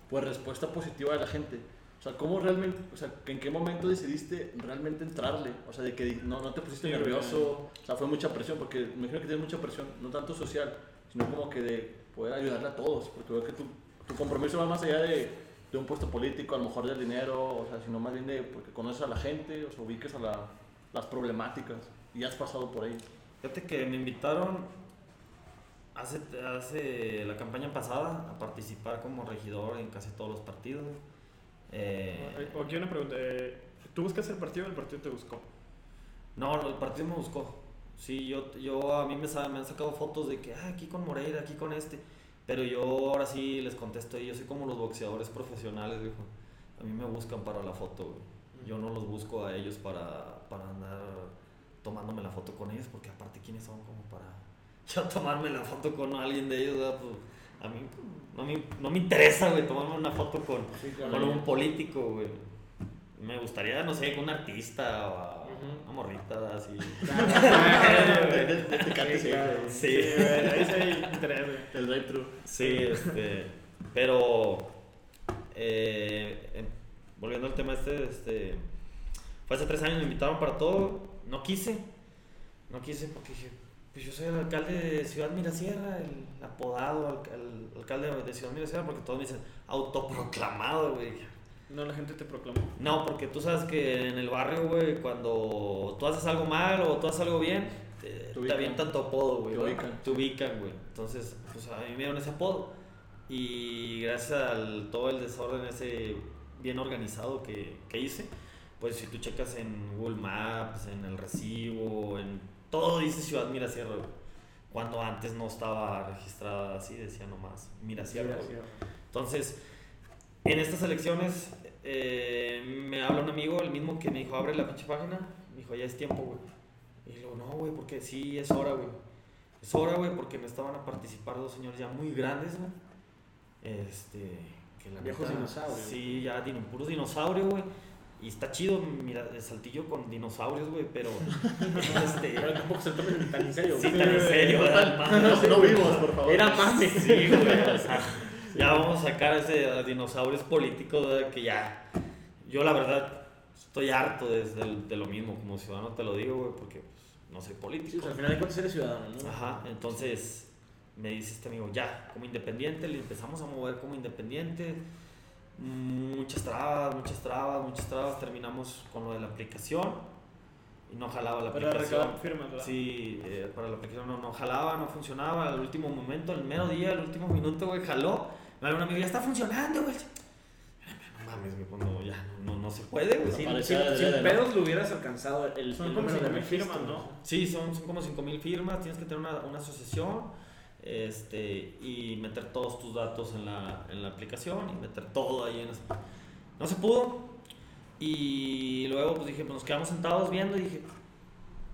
pues, respuesta positiva de la gente. O sea, ¿cómo realmente, o sea, en qué momento decidiste realmente entrarle? O sea, de que no, no te pusiste nervioso, o sea, fue mucha presión, porque me imagino que tienes mucha presión, no tanto social, sino como que de poder ayudarle a todos, porque veo que tu, tu compromiso va más allá de, de un puesto político, a lo mejor del dinero, o sea, sino más bien de porque conoces a la gente, o sea, ubiques a la, las problemáticas, y has pasado por ahí. Fíjate que me invitaron hace, hace la campaña pasada a participar como regidor en casi todos los partidos. Eh, aquí una pregunta. eh, ¿Tú buscas el partido o el partido te buscó? no, el partido me buscó. Sí, yo, yo a mí me, me han sacado fotos de que ah, aquí con Moreira, aquí con este. Pero yo ahora sí les contesto, yo soy como los boxeadores profesionales, viejo. A mí me buscan para la foto, güey. Yo no los busco a ellos para, para andar tomándome la foto con ellos, porque aparte, ¿quiénes son como para [LAUGHS] yo tomarme la foto con alguien de ellos? verdad? Pues, a mí no me, no me interesa, güey, tomarme una foto con, Sí, claro. con un político, güey. Me gustaría, no sé, con un artista o a una morrita así. Sí. El drive-thru. Sí, este, pero eh, volviendo al tema este, este, fue hace tres años, me invitaron para todo, no quise, no quise porque dije, pues yo soy el alcalde de Ciudad Mirasierra, el apodado alca- el alcalde de Ciudad Mirasierra, porque todos me dicen autoproclamado, güey. No, la gente te proclamó. No, porque tú sabes que en el barrio, güey, cuando tú haces algo mal o tú haces algo bien, te, Te avientan tu apodo, güey. Te ubican. Te ubican, güey. Entonces, pues a mí me dieron ese apodo. Y gracias al todo el desorden ese bien organizado que, que hice, pues si tú checas en Google Maps, en el recibo, en todo dice Ciudad Mirasierra, güey. Cuando antes no estaba registrada así, decía nomás Mirasierra. güey. Entonces, en estas elecciones eh, me habla un amigo, el mismo que me dijo, abre la pinche página. Me dijo, ya es tiempo, güey. Y luego, no, güey, porque sí, es hora, güey. Es hora, güey, porque me estaban a participar dos señores ya muy grandes, güey. Este, que la Viejos dinosaurios. Sí, ya puros dinosaurios, güey. Y está chido, mira, el saltillo con dinosaurios, güey, pero. [LAUGHS] este, Pero tampoco se tomen tan en serio. sí, güey. tan en serio, ¿verdad? No, no vimos, por favor. Era mame. Sí, güey, o sea, ya vamos a sacar ese a dinosaurios políticos ¿verdad? que ya. Yo, la verdad, estoy harto de, de- de lo mismo, como ciudadano te lo digo, güey, porque pues, no soy Sí, político. o sea, al final de cuentas eres ciudadano, ¿no? Ajá, entonces me dice este amigo, ya, como independiente, le empezamos a mover como independiente. Muchas trabas, muchas trabas, muchas trabas. Terminamos con lo de la aplicación y no jalaba la Para aplicación. Sí, eh, para la aplicación no, no jalaba, no funcionaba. Al último momento, el mero día, el último minuto, güey, jaló. Me habló un amigo, ya está funcionando, güey. No mames, güey, no, ya, no, no se puede, güey. Sin, sin- de sin pedos lo hubieras alcanzado el, Son el como número de 5.000 firmas, ¿no? Sí, son, son como 5.000 firmas, tienes que tener una, una asociación este, y meter todos tus datos en la, en la aplicación y meter todo ahí en esa- No se pudo y luego pues dije, pues nos quedamos sentados viendo y dije,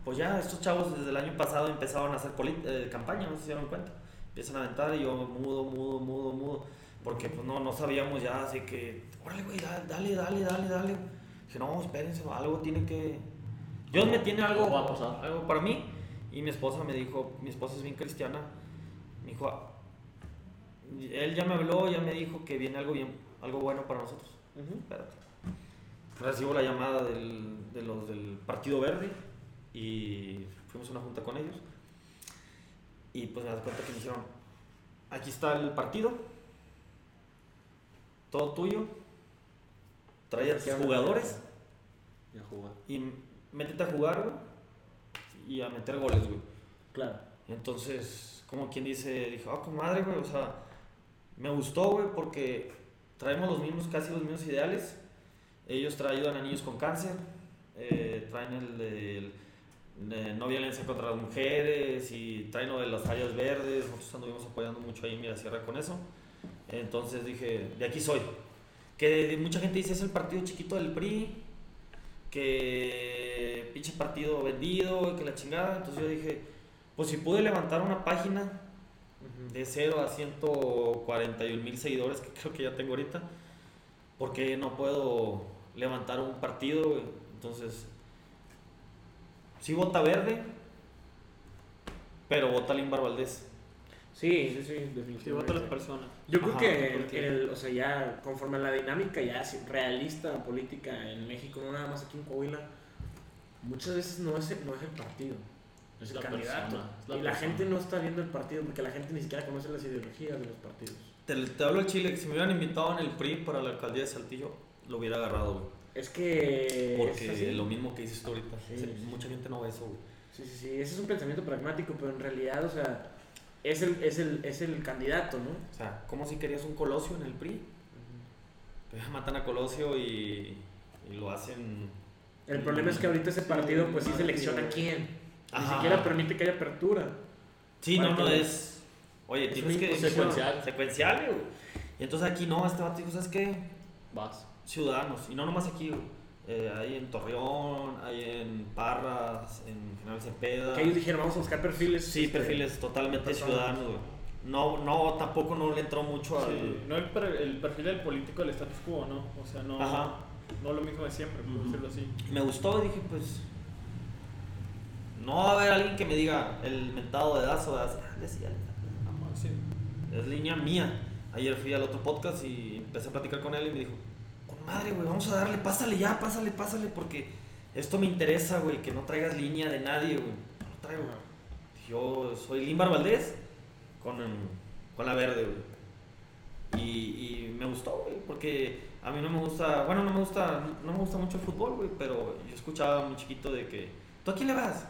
pues ya, estos chavos desde el año pasado empezaron a hacer eh, campaña, no se dieron cuenta. Empiezan a aventar y yo mudo, mudo, mudo, mudo, porque pues no, no sabíamos ya, así que, órale, güey, da- dale, dale, dale, dale. Dije, no, espérense, algo tiene que... Dios me tiene Algo va a pasar. algo para mí. Y mi esposa me dijo, mi esposa es bien cristiana, me dijo, "Ah, él ya me habló, ya me dijo que viene algo bien, algo bueno para nosotros. Espérate. Recibo la llamada del, de los del Partido Verde y fuimos a una junta con ellos. Y pues me das cuenta que me dijeron, aquí está el partido, todo tuyo, trae a tus jugadores Ya jugó. y métete a jugar, güey, y a meter goles, güey. Claro. Entonces, como quien dice, dije, ah, comadre, güey, o sea, me gustó, güey, porque traemos los mismos, casi los mismos ideales. Ellos traen a niños con cáncer, eh, traen el de de no violencia contra las mujeres y traen lo de las áreas verdes. Nosotros anduvimos apoyando mucho ahí en Mirasierra con eso. Entonces dije, de aquí soy. Que mucha gente dice, es el partido chiquito del PRI, que pinche partido vendido, que la chingada. Entonces yo dije, pues si pude levantar una página de 0 a 141 mil seguidores, que creo que ya tengo ahorita, ¿por qué no puedo levantar un partido? Entonces, sí vota verde, pero vota Limbar Valdés. Sí, sí, sí, Sí, definitivamente. votan las personas. Yo creo Ajá, que, el- porque- el- o sea, ya conforme a la dinámica ya realista política en México, no nada más aquí en Coahuila, muchas veces no es el, no es el partido, es el La candidato. persona, es la y la persona. gente no está viendo el partido porque la gente ni siquiera conoce las ideologías de los partidos. Te, te hablo de Chile, que si me hubieran invitado en el PRI para la alcaldía de Saltillo, lo hubiera agarrado, güey. Es que... Porque es lo mismo que dices tú ahorita, Sí, se- sí. mucha gente no ve eso, güey. Sí, sí, sí, ese es un pensamiento pragmático, pero en realidad, o sea, es el, es el, es el candidato, ¿no? O sea, como si querías un Colosio en el PRI. Pero matan a Colosio y, y lo hacen... El problema es que ahorita ese partido pues sí selecciona quién. Ni Ajá. siquiera permite que haya apertura. Sí, no, no es. Oye, es tienes que. Secuencial. Secuencial, güey. Y entonces aquí no, este vato dijo, ¿sabes qué? Vas. Ciudadanos. Y no nomás aquí, güey. Eh, hay en Torreón, hay en Parras, en General Cepeda. Que ellos dijeron, vamos a buscar perfiles. Sí, este, perfiles totalmente ciudadanos, güey. No, no, tampoco no le entró mucho al. Sí, no el, per- el perfil del político del status quo, ¿no? O sea, no, Ajá. no lo mismo de siempre, por Ujú. decirlo así. Me gustó y dije, pues. No va a haber alguien que me diga el mentado de Dazo. Ah, Sí. Es línea mía. Ayer fui al otro podcast y empecé a platicar con él y me dijo, con madre, güey, vamos a darle, pásale ya, pásale, pásale, porque esto me interesa, güey, que no traigas línea de nadie, güey. No lo traigo. Yo soy Limbar Valdés con, con la verde, güey. Y, y me gustó, güey, porque a mí no me gusta, bueno, no me gusta, no me gusta mucho el fútbol, güey, pero yo escuchaba muy chiquito de que, ¿tú a quién le vas?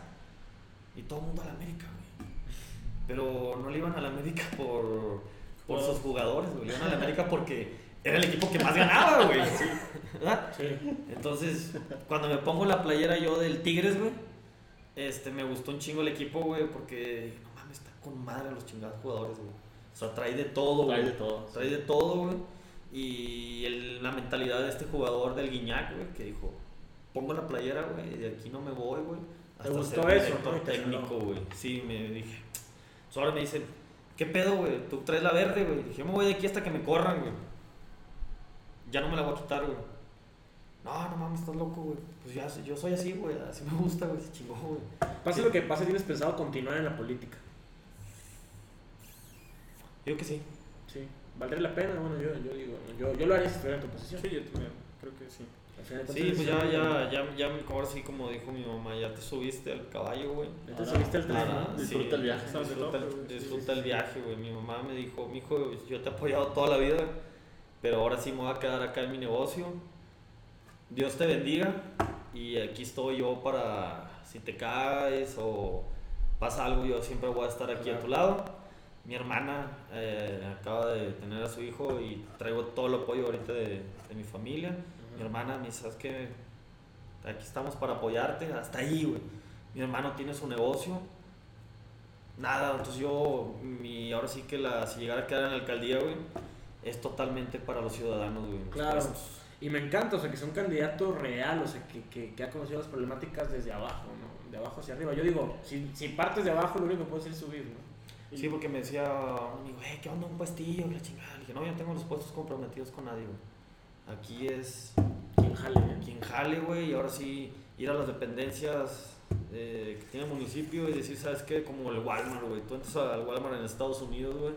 Y todo el mundo a la América, güey. Pero no le iban a la América por, por sus jugadores, güey. Le iban a la América porque era el equipo que más ganaba, güey. [LAUGHS] ¿Verdad? Sí. Entonces, cuando me pongo la playera yo del Tigres, güey, este, me gustó un chingo el equipo, güey, porque no mames, está con madre los chingados jugadores, güey. O sea, trae de todo, Trae güey. de todo. Trae de todo, güey. Y el- la mentalidad de este jugador del Guiñac, güey, que dijo, pongo la playera, güey, y de aquí no me voy, güey. ¿Te gustó eso, no? Técnico, güey. Sí, me dije. Entonces ahora me dicen, ¿qué pedo, güey? Tú traes la verde, güey. Dije, yo me voy de aquí hasta que me corran, güey. Ya no me la voy a quitar, güey. No, no mames, estás loco, güey. Pues ya, yo soy así, güey. Así me gusta, güey. Se chingó, güey. Pase lo que pase, tienes pensado continuar en la política. Yo que sí. Sí. ¿Valdría la pena? Bueno, yo, yo digo, yo, yo lo haría si estuviera en tu posición. Sí, yo también. creo que sí. Sí, pues es ya, ya, ya, ya, ahora sí, como dijo mi mamá, ya te subiste al caballo, güey. Ya te subiste al tren. Disfruta el viaje. Disfruta el viaje, güey. Mi mamá me dijo, mijo, yo te he apoyado toda la vida, pero ahora sí me voy a quedar acá en mi negocio. Dios te bendiga y aquí estoy yo para si te caes o pasa algo, yo siempre voy a estar aquí a tu lado. Mi hermana eh, acaba de tener a su hijo y traigo todo el apoyo ahorita de, de mi familia. Mi hermana me dice, ¿sabes qué? Aquí estamos para apoyarte, hasta ahí, güey. Mi hermano tiene su negocio. Nada, entonces yo, mi, ahora sí que la, si llegara a quedar en la alcaldía, güey, es totalmente para los ciudadanos, güey. Claro. puestos. Y me encanta, o sea, que sea un candidato real, o sea, que, que, que ha conocido las problemáticas desde abajo, ¿no? De abajo hacia arriba. Yo digo, si, si partes de abajo, lo único que puedes es subir, ¿no? Sí, porque me decía eh, ¿qué onda un puestillo? La chingada. Le dije, no, yo no tengo los puestos comprometidos con nadie, güey. Aquí es Quien jale, quien jale, güey, y ahora sí ir a las dependencias eh, que tiene el municipio y decir, ¿sabes qué? Como el Walmart, güey. Tú entras al Walmart en Estados Unidos, güey,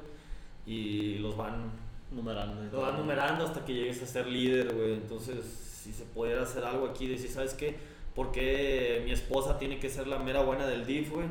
y los van, Numerando. los van numerando hasta que llegues a ser líder, güey. Entonces, si se pudiera hacer algo aquí, decir, ¿sabes qué? ¿Por qué mi esposa tiene que ser la mera buena del DIF, güey?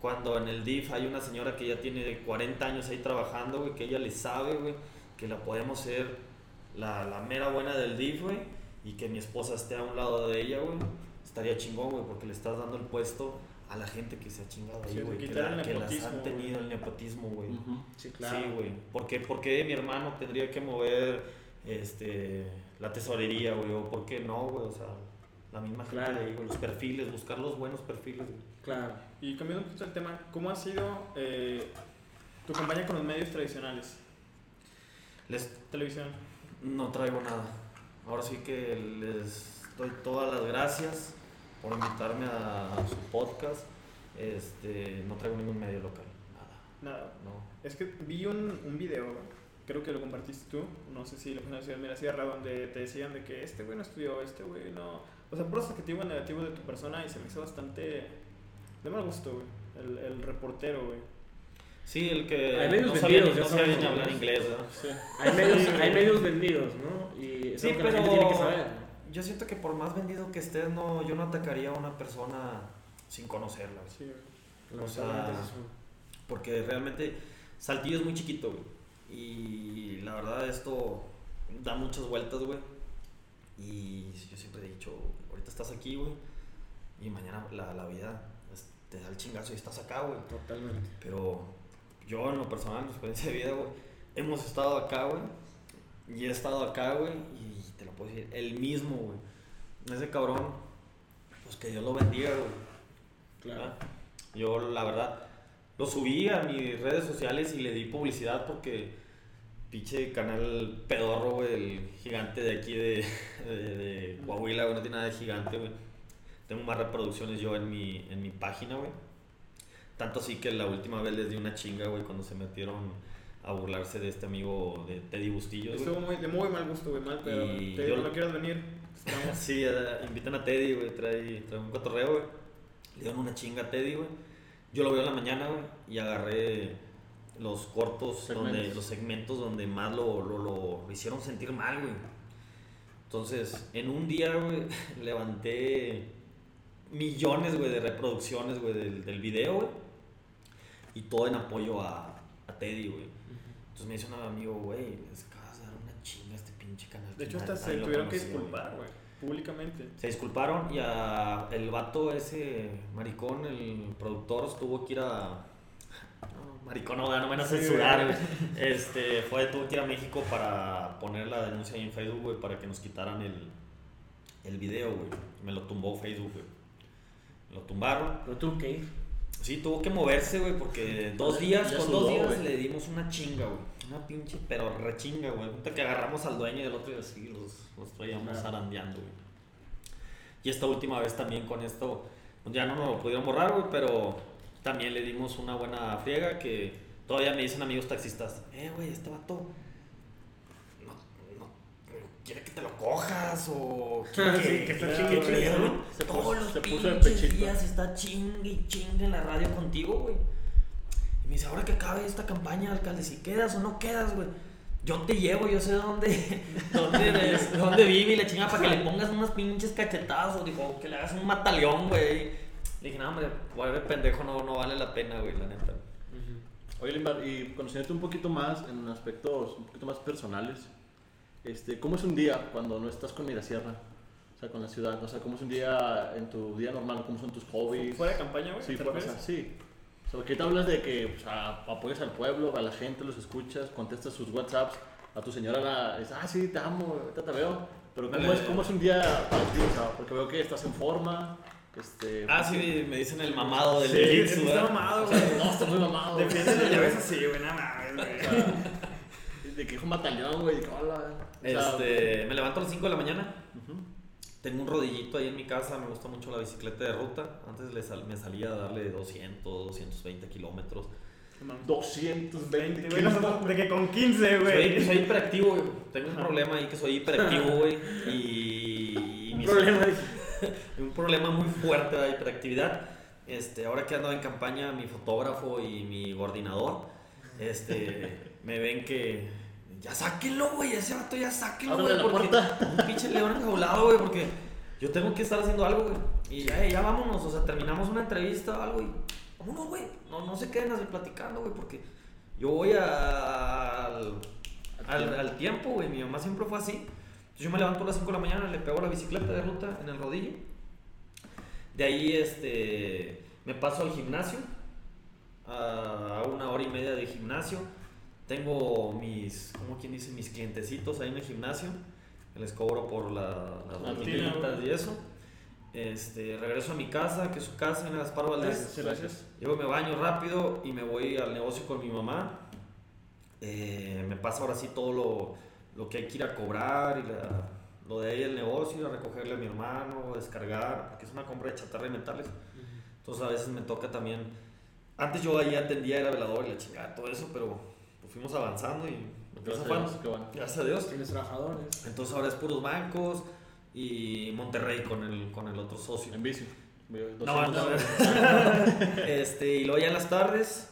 Cuando en el DIF hay una señora que ya tiene 40 años ahí trabajando, güey, que ella le sabe, güey, que la podemos ser la, la mera buena del DIF, güey, y que mi esposa esté a un lado de ella, güey, estaría chingón, güey, porque le estás dando el puesto a la gente que se ha chingado ahí, Sí, güey, que, quitar la- el que las han tenido el nepotismo, güey. Ujú. Sí, claro. Sí, güey. ¿Por qué, por qué mi hermano tendría que mover este, la tesorería, güey? ¿O por qué no, güey? O sea, la misma gente Claro. ahí, güey. Los perfiles, buscar los buenos perfiles, güey. Claro. Y cambiando un poquito el tema, ¿cómo ha sido eh, tu campaña con los medios tradicionales? Les Televisión. No traigo nada. Ahora sí que les doy todas las gracias por invitarme a, a su podcast. Este, no traigo ningún medio local. Nada. Nada. No. Es que vi un, un video, creo que lo compartiste tú, no sé si lo fue en Mira Sierra, donde te decían de que este güey no estudió, este güey no... O sea, puros adjetivos negativos de tu persona y se me hizo bastante... De mal gusto, güey. El, el reportero, güey. Sí, el que Hay medios no vendidos, ya no sabía ni sabemos. hablar inglés, ¿verdad? Sí. Hay medios, hay medios vendidos, ¿no? Y eso Sí, pero la gente tiene que saber. ¿no? yo siento que por más vendido que estés, no, yo no atacaría a una persona sin conocerla. güey. Sí, güey. O sea. Porque realmente Saltillo es muy chiquito, güey. Y la verdad esto da muchas vueltas, güey. Y yo siempre he dicho, ahorita estás aquí, güey. Y mañana la, la vida te da el chingazo y estás acá, güey. Totalmente. Pero yo en lo personal, en mi experiencia de vida, güey, hemos estado acá, güey. Y he estado acá, güey. Y te lo puedo decir, el mismo, güey. Ese cabrón, pues que Dios lo bendiga, güey. Claro. ¿verdad? Yo, la verdad, lo subí a mis redes sociales y le di publicidad porque pinche canal pedorro, güey, el gigante de aquí de, de, de Coahuila, güey, no tiene nada de gigante, güey. Tengo más reproducciones yo en mi, en mi página, güey. Tanto así que la última vez les di una chinga, güey, cuando se metieron a burlarse de este amigo de Teddy Bustillos, güey. Estuvo muy, de muy mal gusto, güey, mal, pero Y te yo- no quieras venir. [LAUGHS] Sí, invitan a Teddy, güey, trae, trae un cotorreo, güey. Le dieron una chinga a Teddy, güey. Yo lo veo en la mañana, güey, y agarré los cortos, donde, los segmentos donde más lo, lo, lo hicieron sentir mal, güey. Entonces, en un día, güey, [LAUGHS] levanté millones, güey, de reproducciones, güey, del, del video, güey. Y todo en apoyo a, a Teddy, güey. Entonces me dice un amigo, güey, les acabas de dar una chinga a este pinche canal. De hecho, que hasta se lo tuvieron que conocía, güey". disculpar, güey, públicamente. Se disculparon y a el vato ese maricón, el productor, tuvo que ir a. No, maricón, no, no me van a censurar, güey. Este, fue, tuvo que ir a México para poner la denuncia ahí en Facebook, güey, para que nos quitaran el, el video, güey. Me lo tumbó Facebook, güey. Me lo tumbaron. Pero tú, ¿qué? Sí, tuvo que moverse, güey, porque dos días, con sudó, dos días güey. le dimos una chinga, güey. Una pinche, pero rechinga, güey. Que agarramos al dueño y el otro y así los, los traíamos zarandeando, güey. Y esta última vez también con esto, pues ya no nos lo pudieron borrar, güey, pero también le dimos una buena friega que todavía me dicen amigos taxistas, eh, güey, este vato quiere que te lo cojas o [LAUGHS] quiere Sí, que está quiere chingue, que- chingue, ¿no? Se todos puso- los se puso de pechito. días está chingue y chingue en la radio contigo, güey. Y me dice, ahora que acabe esta campaña, alcalde, si quedas o no quedas, güey. yo te llevo, yo sé dónde, [LAUGHS] dónde, dónde vive y la chingada para que le [LAUGHS] pongas unas pinches cachetadas o digo, que le hagas un mataleón, güey. Le dije, no, hombre, vuelve pendejo, no, no vale la pena, güey, la neta. Oye, Limbar, y conociéndote un poquito más en aspectos un poquito más personales, este, ¿cómo es un día cuando no estás con Mirasierra? O sea, con la ciudad, o sea, ¿cómo es un día en tu día normal? ¿Cómo son tus hobbies? ¿Fuera de campaña, güey? Sí, ¿te fuera, o sea, sí. O sea, porque te hablas de que o sea, apoyas al pueblo, a la gente, los escuchas, contestas sus WhatsApps, a tu señora la dices, ah, sí, te amo, ahorita te veo. Pero ¿cómo, es, ¿cómo es un día para ti? O sea, porque veo que estás en forma. Este, Ah, sí, me dicen el mamado del Sí, jiu-jitsu, es que está mamado, O güey. sea, no, estás muy mamado. Defiende la llaves así, güey, nada más, O güey. De que es un batallón, güey, Este, me levanto a las 5 de la mañana. ujú. Tengo un rodillito ahí en mi casa, me gusta mucho la bicicleta de ruta. Antes le sal- me salía a darle 200, 220 kilómetros. 220 güey, no, de que con 15, Soy, güey. soy hiperactivo, güey. Tengo un problema ahí que soy hiperactivo, [LAUGHS] güey. Y, Un problema, dije. [LAUGHS] un problema muy fuerte de hiperactividad. Este, ahora que ando en campaña, mi fotógrafo y mi coordinador, este, [LAUGHS] me ven que ya sáquenlo, güey, ese vato ya sáquenlo, güey, la porque puerta. un pinche león enjaulado, güey, porque yo tengo que estar haciendo algo, güey. Y ya, ya vámonos, o sea, terminamos una entrevista o algo y vámonos, güey. No, no se queden así platicando, güey, porque yo voy a- al, al, al tiempo, güey. Mi mamá siempre fue así. Entonces yo me levanto a las 5 de la mañana, le pego la bicicleta de ruta en el rodillo. De ahí, este, me paso al gimnasio, a una hora y media de gimnasio. Tengo mis, ¿cómo quien dice? Mis clientecitos ahí en el gimnasio. Les cobro por la- las rutina, y eso. Este, regreso a mi casa, que es su casa en las Valdés. Gracias. Llego, me baño rápido y me voy al negocio con mi mamá. Eh, me pasa ahora sí todo lo, lo que hay que ir a cobrar y la- lo de ahí el negocio, ir a recogerle a mi hermano, descargar, porque es una compra de chatarra y metales. Entonces a veces me toca también. Antes yo ahí atendía, era velador y la chingada, todo eso, pero fuimos avanzando y Gracias a Dios, bueno. Gracias a Dios. Tienes trabajadores. Entonces ahora es puros bancos y Monterrey con el, con el otro socio. En bici. No, 200. no, [LAUGHS] este, y luego ya en las tardes,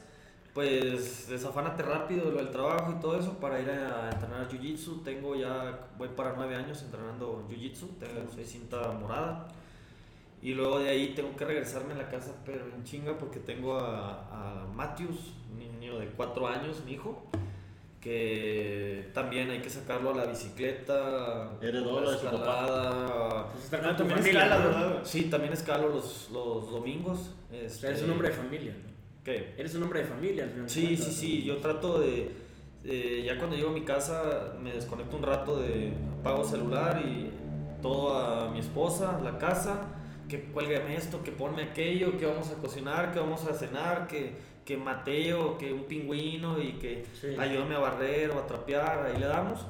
pues desafánate rápido lo del trabajo y todo eso para ir a entrenar jiu-jitsu. Tengo ya, voy para nueve años entrenando jiu-jitsu, tengo- soy cinta morada. Y luego de ahí tengo que regresarme a la casa, pero en chinga, porque tengo a, a Matthews, niño de cuatro años, mi hijo, que también hay que sacarlo a la bicicleta, Heredó la escalada, Pues estar Ah, tu también familia. ¿verdad? Sí, también escalo los, los domingos. O Este, sea, eres un hombre de familia. ¿no? ¿Qué? Eres un hombre de familia al final. Sí, sí, sí. Yo trato de. eh, ya cuando llego a mi casa, me desconecto un rato de. Apago celular y todo a mi esposa, la casa. Que cuélgame esto, que ponme aquello, que vamos a cocinar, que vamos a cenar, que, que Mateo, que un pingüino y que Sí. ayúdame a barrer o a trapear, ahí le damos.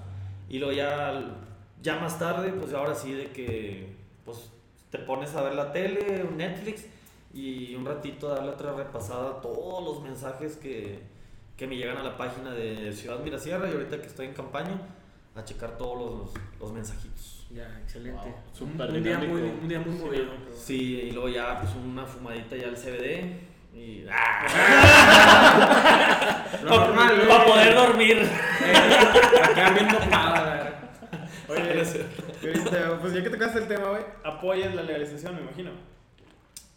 Y luego ya, ya más tarde, pues ahora sí de que pues te pones a ver la tele, Netflix y un ratito darle otra repasada a todos los mensajes que, que me llegan a la página de Ciudad Mirasierra y ahorita que estoy en campaña a checar todos los, los mensajitos. Ya, excelente. Wow, un, un día muy, un día muy movido. Sí, y luego ya pues una fumadita ya al CBD y... ¡ah! [LAUGHS] Normal, güey. Para poder dormir. Acá viendo pava, Oye, ahorita, pues ya que tocaste el tema, güey, apoyas la legalización, me imagino.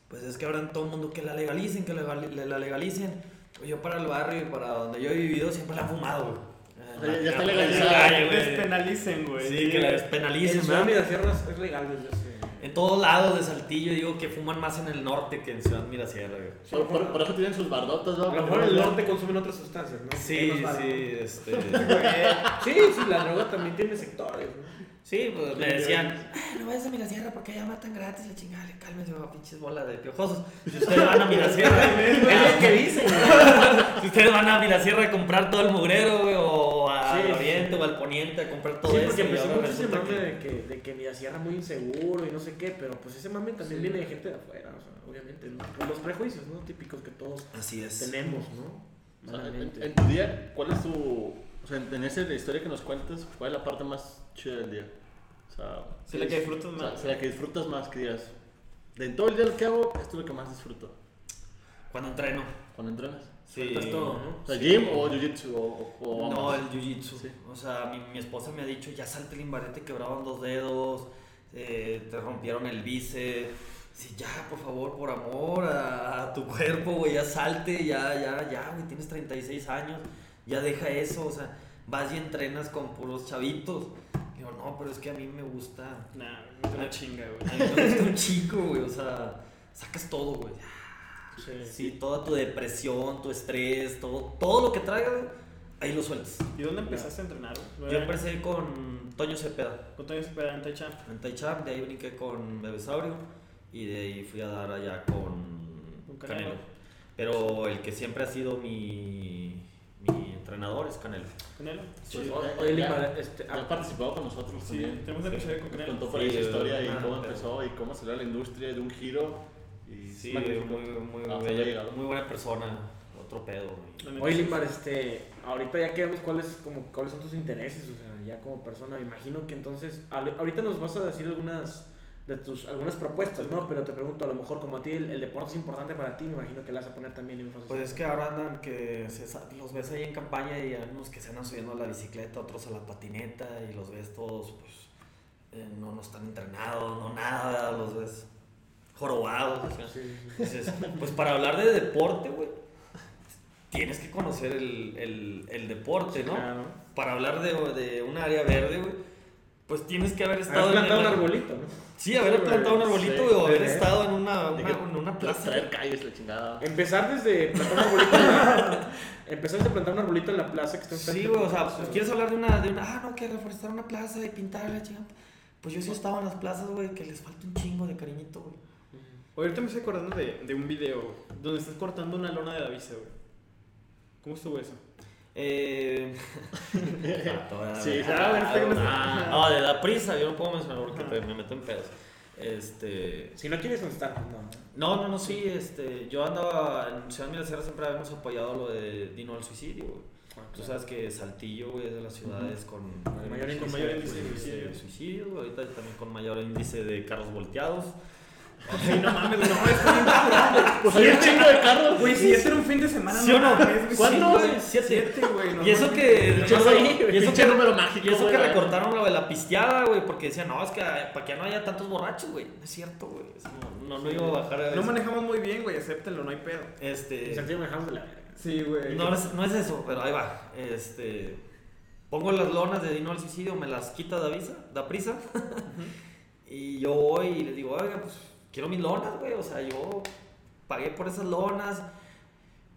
Pues es que ahora en todo el mundo que la legalicen, que la, legalicen. Pues yo para el barrio y para donde yo he vivido siempre la han fumado, güey. Ya- está legalizada. güey. Despenalicen, güey. Sí, que la En despenalicen, es legal hace... En todos lados de Saltillo digo que fuman más en el norte que en Ciudad Mirasierra, güey. Por, por- por eso tienen sus bardotas, ¿no? A lo mejor en el norte consumen otras sustancias, ¿no? Sí, sí, este... [LAUGHS] Sí, sí, la droga también tiene sectores, ¿no? Sí, pues me decían, "Ah, [LAUGHS] no vayas a Mirasierra porque allá matan gratis la chingada, cálmense, pinches bolas de piojosos. Si ustedes van a Mirasierra, [LAUGHS] Es lo que [LAUGHS] dicen, güey. si ustedes van a Mirasierra a comprar todo el mugrero, güey, o al Sí, sí. oriente o al poniente a comprar todo Sí, eso. porque y empezó mucho ese mame que- de que, de que Mirasierra muy inseguro y no sé qué, pero pues ese mame también Sí. viene de gente de afuera, o sea, obviamente, ¿no? Por los prejuicios, ¿no? Típicos que todos Así es. tenemos, ¿no? O sea, en, tu día, ¿cuál es tu. O sea, en, en esa historia que nos cuentas, ¿cuál es la parte más chida del día? O sea, Sí, la que disfrutas o sea, más. la que disfrutas más, que digas. De en todo el día lo que hago, esto es lo que más disfruto. Cuando entreno. Cuando entrenas. Sí. Todo, ¿no? O sea, gym o jiu-jitsu o, o, No, el jiu-jitsu. Sí. O sea, mi, mi esposa me ha dicho, ya salte el imbarete, te quebraban dos dedos, eh, te rompieron el bíceps. Sí, ya, por favor, por amor a, a tu cuerpo, güey, ya salte, ya, ya, ya, güey, tienes 36 años, ya deja eso, o sea, vas y entrenas con puros chavitos. No, pero es que a mí me gusta, Nah, es una chinga, a güey. mí me gusta un chico, güey, o sea, sacas todo, güey. Sí, toda tu depresión, tu estrés, todo, todo lo que traigas, ahí lo sueltas. ¿Y dónde empezaste a entrenar, güey? Yo empecé con Toño Cepeda Con Toño Cepeda en Taichamp. en Taicham, de ahí brinqué con Bebesaurio y de ahí fui a dar allá con Con Canelo. Canelo. Pero el que siempre ha sido mi, mi entrenador es Canelo. Canelo. Pues, Sí. oye, Oye, ya- Limar, este, Ya ha participado con nosotros Sí, también. tenemos un episodio con Canelo. contó por Sí, su historia y una- cómo empezó y cómo salió la industria de un giro. Y Sí, muy, muy, Ah, muy buena persona, otro pedo. neta, Oye, sí. Limar, este, ahorita ya que vemos cuáles, como, cuáles son tus intereses, o sea, ya como persona, me imagino que entonces, ahorita nos vas a decir algunas de tus, algunas propuestas, ¿no? Pero te pregunto, a lo mejor como a ti el, el deporte es importante para ti, me imagino que le vas a poner también énfasis. Pues es que ahora andan que se los ves ahí en campaña y hay unos que se andan subiendo a la bicicleta, otros a la patineta y los ves todos, pues, eh, no, no están entrenados, no nada, los ves jorobados. o sea. Sí, sí, pues para hablar de deporte, güey, tienes que conocer el, el, el deporte, ¿no? Claro. Para hablar de, de un área verde, güey, pues tienes que haber estado Haber plantado en un el- arbolito, ¿no? Sí, haber Sí, plantado un arbolito, sí. o haber Sí. estado en una, una, que- en una plaza. Traer calles, la chingada. Empezar desde plantar un arbolito en la, [LAUGHS] empezar desde plantar un arbolito en la plaza que está enfrente. Sí, güey, o sea, pues quieres hablar de una, de una, ah, no, que reforestar una plaza y pintarla, chingada. Pues yo sí he estado en las plazas, güey, que les falta un chingo de cariñito, güey. Ahorita me estoy acordando de, de un video donde estás cortando una lona de la bici, güey. ¿Cómo estuvo eso? Eh... [LAUGHS] Sí, Ah, bueno, ah, No, de la prisa, yo no puedo mencionar porque te- me meto en pedos. Este. Si no quieres contestar, no. No, no, no, sí, este. Yo andaba en Ciudad Miracera, siempre habíamos apoyado lo de Dino al suicidio, güey. Tú sabes que Saltillo, güey, es de las ciudades con mayor índice Con mayor de índice de suicidio, suicidio. ahorita también con mayor índice de carros volteados. Ay, no mames, no, está bien. Pues hay un chingo de carros. Güey, si este era un fin de semana, ¿Sí o no? Sí, güey, Siete. Güey. no Y eso que. Y eso- ahí, y eso pinche que- número mágico, Y eso que recortaron lo de la pisteada, güey, porque decían, no, es que para que no haya tantos borrachos, güey. No es cierto, güey. No, no, iba a bajar a No manejamos muy bien, güey, acéptenlo, no hay pedo. En Este. sentido manejamos de la. Sí, güey. No es, no es eso, pero ahí va. Este. Pongo las lonas de Dino al suicidio, me las quita da, visa, da prisa. [LAUGHS] y yo voy y les digo, oiga, pues quiero mis lonas, güey. O sea, yo pagué por esas lonas.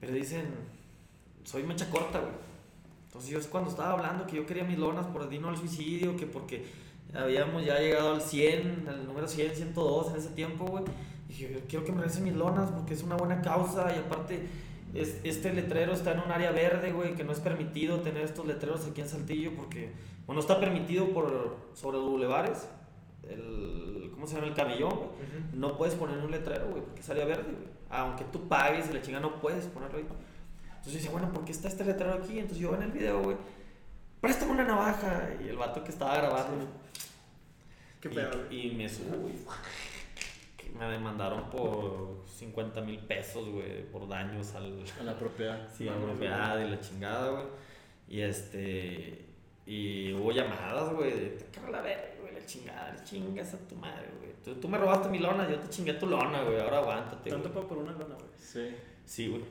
Pero dicen, soy mecha corta, güey. Entonces yo es cuando estaba hablando que yo quería mis lonas por Dino al suicidio, que porque habíamos ya llegado al 100, al número 100, 102 en ese tiempo, güey. Dije, quiero que me regresen mis lonas porque es una buena causa y aparte es- este letrero está en un área verde, güey, que no es permitido tener estos letreros aquí en Saltillo porque, bueno, está permitido por sobre los bulevares, el, ¿cómo se llama? El camellón, güey. No puedes poner un letrero, güey, porque área verde, güey. Aunque tú pagues y la chinga no puedes ponerlo ahí. Entonces yo decía, bueno, ¿por qué está este letrero aquí? Entonces yo en el video, güey, préstame una navaja. Y el vato que estaba grabando, Qué y, pedo, y me subo, me demandaron por 50 mil pesos, güey, por daños al, A la propiedad. [LAUGHS] Sí, a propiedad y la chingada, güey. Y este. Y hubo llamadas, güey, de te cago la verga, güey, la chingada, le chingas a tu madre, güey. Tú, tú me robaste mi lona, yo te chingué tu lona, güey, ahora aguántate. Tanto pago por una lona, güey. Sí. Sí, güey.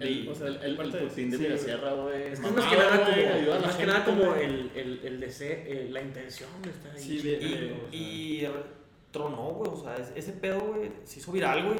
El, Y- o sea, el, el, el de sí, la güey. Sierra, güey. Es que más que nada como, ayuda a la más que gente, nada como güey. el, el, el deseo, eh, la intención de estar ahí. Sí, de- Y, de- y tronó, güey, o sea, es- ese pedo, güey, se hizo viral, güey.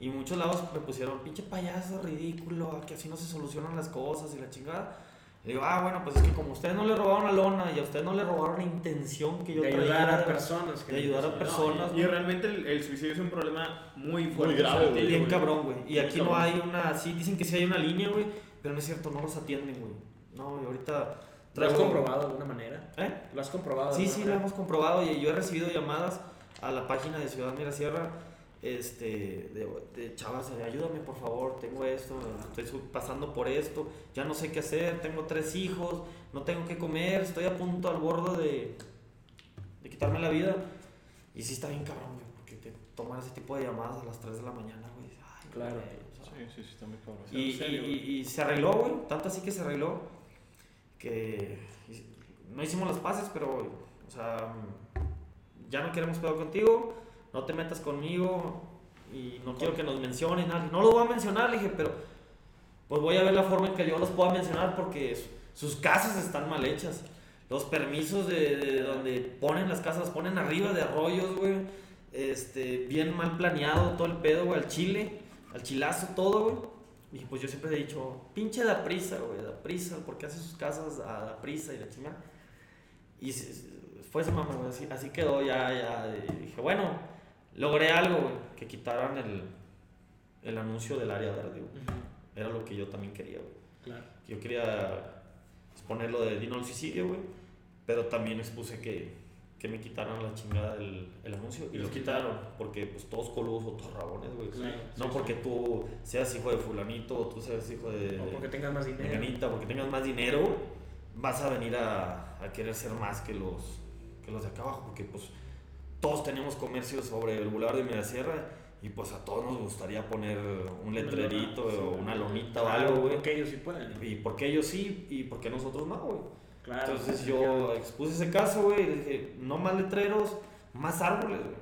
Y muchos lados me pusieron, pinche payaso ridículo, que así no se solucionan las cosas y la chingada. Y digo, ah, bueno, pues es que como ustedes no le robaron la lona y a ustedes no le robaron la intención que yo de traía ayudar a personas. que de ayudar a personas. Y realmente el, el suicidio es un problema muy fuerte. grave, güey. Bien cabrón, güey. Y aquí no hay una. Sí, dicen que sí hay una línea, güey. Pero no es cierto, no los atienden, güey. No, y ahorita. ¿Lo has comprobado de alguna manera? ¿Eh? ¿Lo has comprobado? Sí, sí, lo hemos comprobado. Y yo he recibido llamadas a la página de Ciudad Mirasierra. Este, de, de chavas, ayúdame por favor, tengo esto, estoy pasando por esto, ya no sé qué hacer, tengo tres hijos, no tengo que comer, estoy a punto al borde de, de quitarme la vida. Y sí está bien cabrón, güey, porque te toman ese tipo de llamadas a las 3 de la mañana, güey. Ay, Claro. güey, o sea, Sí, sí, sí, está muy cabrón. Y, serio, y- y- y se arregló, güey. Tanto así que se arregló. Que no hicimos las paces, pero, o sea, ya no queremos pedo contigo. No te metas conmigo. Y no quiero que nos menciones nada. No lo voy a mencionar, le dije, pero pues voy a ver la forma en que yo los pueda mencionar porque su- sus casas están mal hechas. Los permisos de, de donde ponen las casas, ponen arriba de arroyos, güey. Este, bien mal planeado todo el pedo, güey, al chile, al chilazo, todo, güey. Y pues yo siempre he dicho, pinche da prisa, güey, da prisa, porque hace sus casas a da prisa y la chingada. Y fue esa mamá, así, así quedó, ya, ya. Y dije, bueno, logré algo, güey, que quitaran el, el anuncio del área verde, güey. Era lo que yo también quería, güey. Claro. Yo quería exponer lo de Dino al suicidio, güey. Pero también expuse que, que me quitaran la chingada el, el anuncio. Y lo quitaron. Porque pues todos coludos o todos rabones, güey. Claro, no sí, porque tú seas hijo de fulanito o tú seas hijo de... O porque tengas más dinero. Menganita, porque tengas más dinero, vas a venir a, a querer ser más que los, que los de acá abajo, porque pues todos tenemos comercios sobre el Boulevard de Mediasierra y pues a todos nos gustaría poner un letrerito lona, o sí. una lonita o Claro, algo, güey. Porque ellos sí pueden. Y porque ellos sí y porque nosotros no, güey. Claro. Entonces yo expuse ese caso, güey, y dije, no más letreros, más árboles, güey.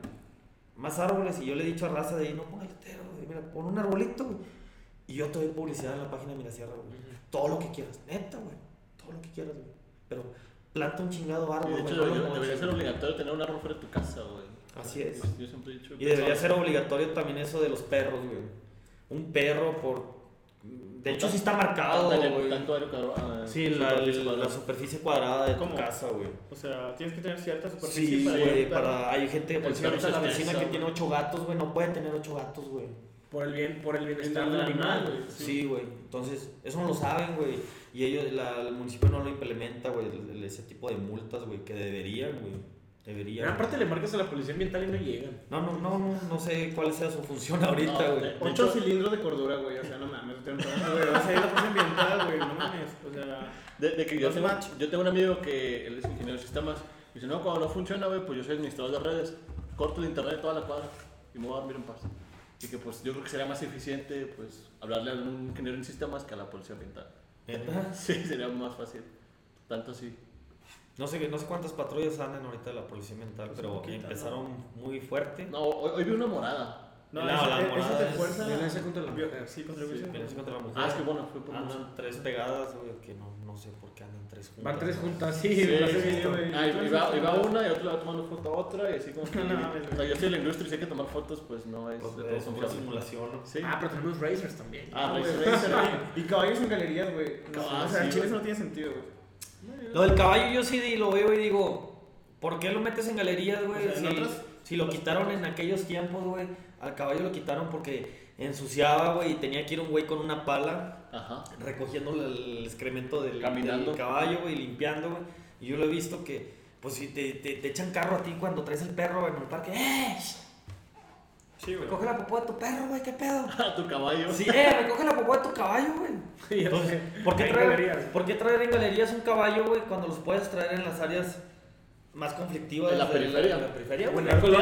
Más árboles. Y yo le he dicho a Raza de ahí, no ponga letreros, güey, mira, pon un arbolito, güey. Y yo te doy publicidad en la página de Mirasierra, güey. Todo lo que quieras, neta, güey. Todo lo que quieras, güey. Pero planta un chingado Y árbol, de güey. hecho, no lo debería, debería ser güey. obligatorio tener un árbol fuera de tu casa, güey. Así es. Yo siempre he dicho. Y debería ser obligatorio también eso de los perros, güey. Un perro por... De hecho, sí está marcado, Tanto- güey. Tanto aire cuadrado. Sí, la, superficie la cuadrada. superficie cuadrada de tu casa, güey. O sea, tienes que tener cierta superficie Sí, para güey, un perro. para... hay gente, por ejemplo, perro la vecina que güey. tiene ocho gatos, güey, no puede tener ocho gatos, güey. Por el bien, por el bienestar El del animal, güey. Sí, güey. Entonces, eso no lo saben, güey. Y ellos, la- el municipio no lo implementa, güey, ese tipo de multas, güey, que deberían, güey. Deberían. Pero aparte le marcas a la policía ambiental y no llegan. No, no, no, no, no sé cuál sea su función ahorita, No, güey. de- Ocho hecho- cilindros de cordura, güey. O sea, no mames. no tengo problema, güey. O sea, ahí la policía ambiental, güey. No mames. O sea, De, de que yo, tengo, yo tengo un amigo que él es ingeniero de sistemas. Y dice, no, cuando no funciona, güey, pues yo soy administrador de redes. Corto el internet toda la cuadra y me voy a dormir en paz. Y que pues yo creo que sería más eficiente, pues, hablarle a un ingeniero en sistemas que a la policía ambiental. ¿Neta? [LAUGHS] Sí, sería más fácil. Tanto así. No sé, no sé cuántas patrullas andan ahorita de la policía mental, pero poquita, empezaron muy fuerte. No, hoy, hoy vi una morada. No, No, esa, la esa morada te fuerza. violencia contra la mujer. Sí, contra la Sí, violencia. Contra la mujer. Ah, es que bueno, fue por. Andan tres pegadas, güey, que no, no sé por qué andan tres juntas. Van tres ¿no? juntas, sí, Sí, he sí, güey. Ah, y va, y va una y otra le va tomando foto a otra y así como que... [LAUGHS] No o sea, yo soy de la industria y sé que tomar fotos pues no es Pues, de todo es una simulación, ¿no? Sí. Ah, pero tenemos racers también. Ah, güey, Racer Racer. [LAUGHS] güey. Y caballos en galerías, güey. No, Ah, o sea, sí, en Chile güey. eso no tiene sentido, güey. Lo del caballo yo sí lo veo y digo, ¿por qué lo metes en galerías, güey? Si lo quitaron en aquellos tiempos, güey, al caballo lo quitaron porque ensuciaba, güey, y tenía que ir un güey con una pala Ajá. recogiendo el excremento del, del caballo, güey, limpiando, güey. Y yo lo he visto que, pues si te, te, te echan carro a ti cuando traes el perro en el parque, ¡eh! Sí, güey. Recoge la popó de tu perro, güey, ¿qué pedo? [LAUGHS] A tu caballo. Sí, eh, recoge la popó de tu caballo, güey. [LAUGHS] Entonces. ¿por qué, traer. ¿por qué traer en galerías un caballo, güey, cuando los puedes traer en las áreas más conflictivas En la de periferia. de la periferia? Bueno, En güey,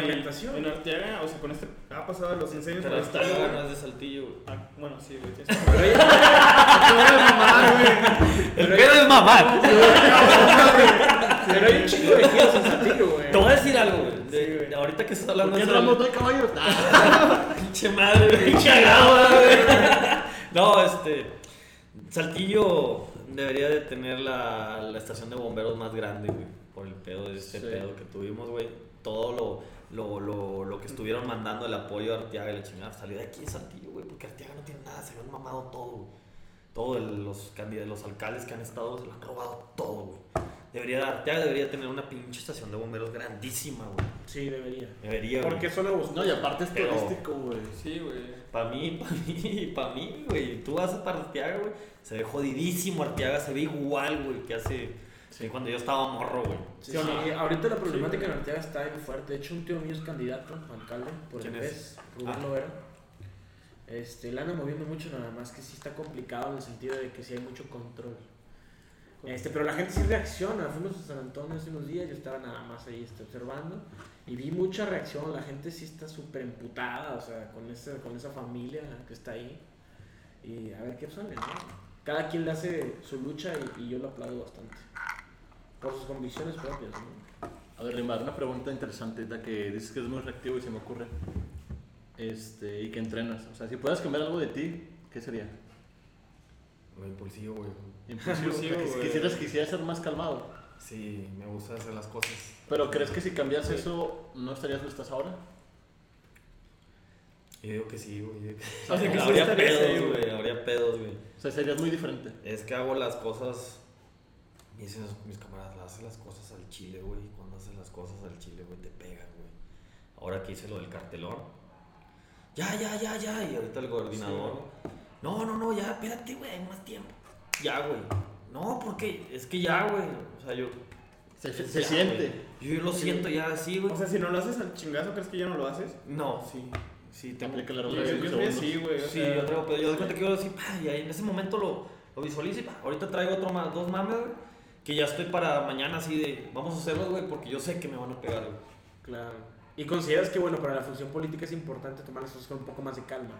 pavimentación. En Arteaga, o sea, con este. Ha pasado los incendios Pero güey. no es de Saltillo, güey. Ah, bueno, sí, güey. tienes- [LAUGHS] El pedo es mamar. [LAUGHS] Pero hay un chingo de giros en Saltillo, güey. Te voy a decir algo, güey. de- de ahorita que estás ¿Por hablando de en Ramos caballos? [LAUGHS] Pinche madre, pinche agua, güey. No, este. Saltillo debería de tener la, la estación de bomberos más grande, güey. Por el pedo de este Sí. pedo que tuvimos, güey. Todo lo, lo, lo, lo que estuvieron mandando el apoyo a Arteaga y la chingada salió de aquí de Saltillo, güey. Porque Arteaga no tiene nada, se lo han mamado todo, güey. Todos los candidatos, los alcaldes que han estado se lo han robado todo, güey. Debería, Arteaga debería tener una pinche estación de bomberos grandísima, güey. Sí, debería. Debería, güey. Porque son nuevos. No, y aparte es Pero- turístico, güey. Sí, güey. Para mí, [LAUGHS] para mí, para mí, güey. Tú vas a para Arteaga, güey. Se ve jodidísimo Arteaga, se ve igual, güey, que hace. Que cuando yo estaba morro, güey. Sí, ¿Sí o no? sí, ahorita la problemática Sí, en Arteaga está bien fuerte. De hecho, un tío mío es candidato a alcalde por el. PES, Rubén Ah. Lovera. Este, la anda moviendo mucho, nada más que sí está complicado en el sentido de que sí hay mucho control. Este, pero la gente sí reacciona. Fuimos a San Antonio hace unos días, yo estaba nada más ahí este, observando y vi mucha reacción. La gente sí está súper emputada, o sea, con, ese, con esa familia que está ahí. Y a ver qué sale, ¿no? Cada quien le hace su lucha y, y yo lo aplaudo bastante. Por sus convicciones propias, ¿no? A ver, Rimar, una pregunta interesante, la que dices que es muy reactivo y se me ocurre. Este, y que entrenas. O sea, si puedas cambiar algo de ti, ¿qué sería? Lo impulsivo, güey. Impulsivo. Impulsivo, o sea, güey. quisieras, quisieras ser más calmado. Sí, me gusta hacer las cosas. Pero ¿crees que si cambias eso, no estarías donde estás ahora? Yo digo que sí, güey. O sea, [LAUGHS] que sí habría pedos, güey. güey. Habría pedos, güey. O sea, serías muy diferente. Es que hago las cosas. Me dicen mis camaradas, haces las cosas al chile, güey. Cuando haces las cosas al chile, güey, te pegan, güey. Ahora que hice lo del cartelón. Ya, ya, ya, ya. Y ahorita el coordinador. no, no, no, ya, espérate, güey, hay más tiempo. Ya, güey. No, porque es que ya, güey. O sea, yo. Se, se- ya, se siente. güey. Yo lo siento ya así, güey. O sea, si no lo haces al chingazo, ¿crees que ya no lo haces? no, sí. Sí, tengo Aplica la regla de segundos. sí, güey. Sí, sea, yo traigo, pero yo doy cuenta que yo así, pa, y ahí en ese momento lo, lo visualizo y pa, ahorita traigo otro más, dos mames, güey, que ya estoy para mañana así de, vamos a hacerlos, güey, porque yo sé que me van a pegar, güey. Claro. ¿Y consideras que, bueno, para la función política es importante tomar las cosas con un poco más de calma?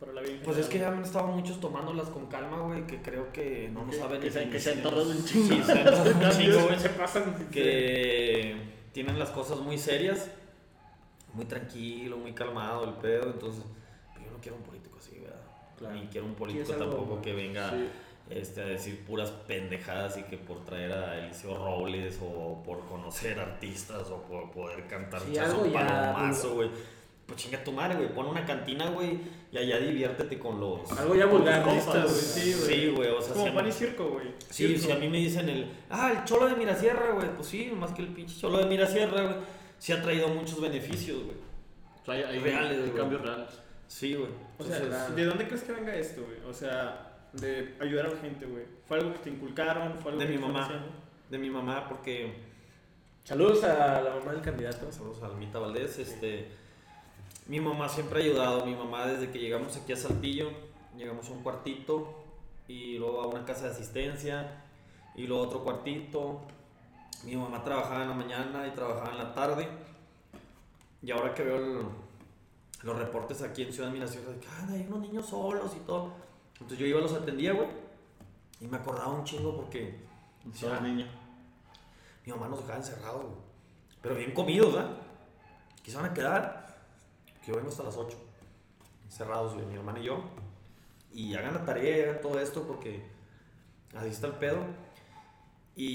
Para la Pues es que ya han estado muchos tomándolas con calma, güey, que creo que no nos saben que que se han ni- tardado un [LAUGHS] Sí, chingo. se han tardado un [LAUGHS] chingo, güey. se pasan. que tienen las cosas muy serias, muy tranquilo, muy calmado el pedo, entonces pues yo no quiero un político así, ¿verdad? Claro. Ni quiero un político tampoco que venga Sí. este, a decir puras pendejadas y que por traer a Eliseo Robles o por conocer artistas o por poder cantar Sí, ya, palomazo, güey. Pues chinga tu madre, güey, pon una cantina, güey, y allá diviértete con los... Algo ya vulgar, ¿no? compas, güey, sí, güey. Sí, o sea, Como si pan y circo, güey. Sí, Circo. si a mí me dicen el, ah, el cholo de Mirasierra, güey, pues sí, más que el pinche cholo de Mirasierra, güey, sí ha traído muchos beneficios, güey. O sea, hay, hay- Reales, hay cambios reales. Sí, güey. O sea, Entonces, ¿de dónde crees que venga esto, güey? O sea, de ayudar a la gente, güey. ¿Fue algo que te inculcaron? ¿Fue algo De que mi mamá. haciendo? de mi mamá, porque Saludos a la mamá del candidato. Saludos a Almita Valdés. Este, mi mamá siempre ha ayudado. Mi mamá, desde que llegamos aquí a Saltillo, llegamos a un cuartito y luego a una casa de asistencia y luego otro cuartito. Mi mamá trabajaba en la mañana y trabajaba en la tarde. Y ahora que veo el- los reportes aquí en Ciudad Minasierra, de que "Ah, hay unos niños solos y todo. Entonces yo iba, los atendía, güey. Y me acordaba un chingo porque Ah. niños. mi mamá nos dejaba encerrados, güey. Pero bien comidos, ¿verdad? Que se van a quedar. Que yo vengo hasta las 8. Encerrados, güey, mi hermana y yo. Y hagan la tarea, hagan todo esto porque así está el pedo. Y,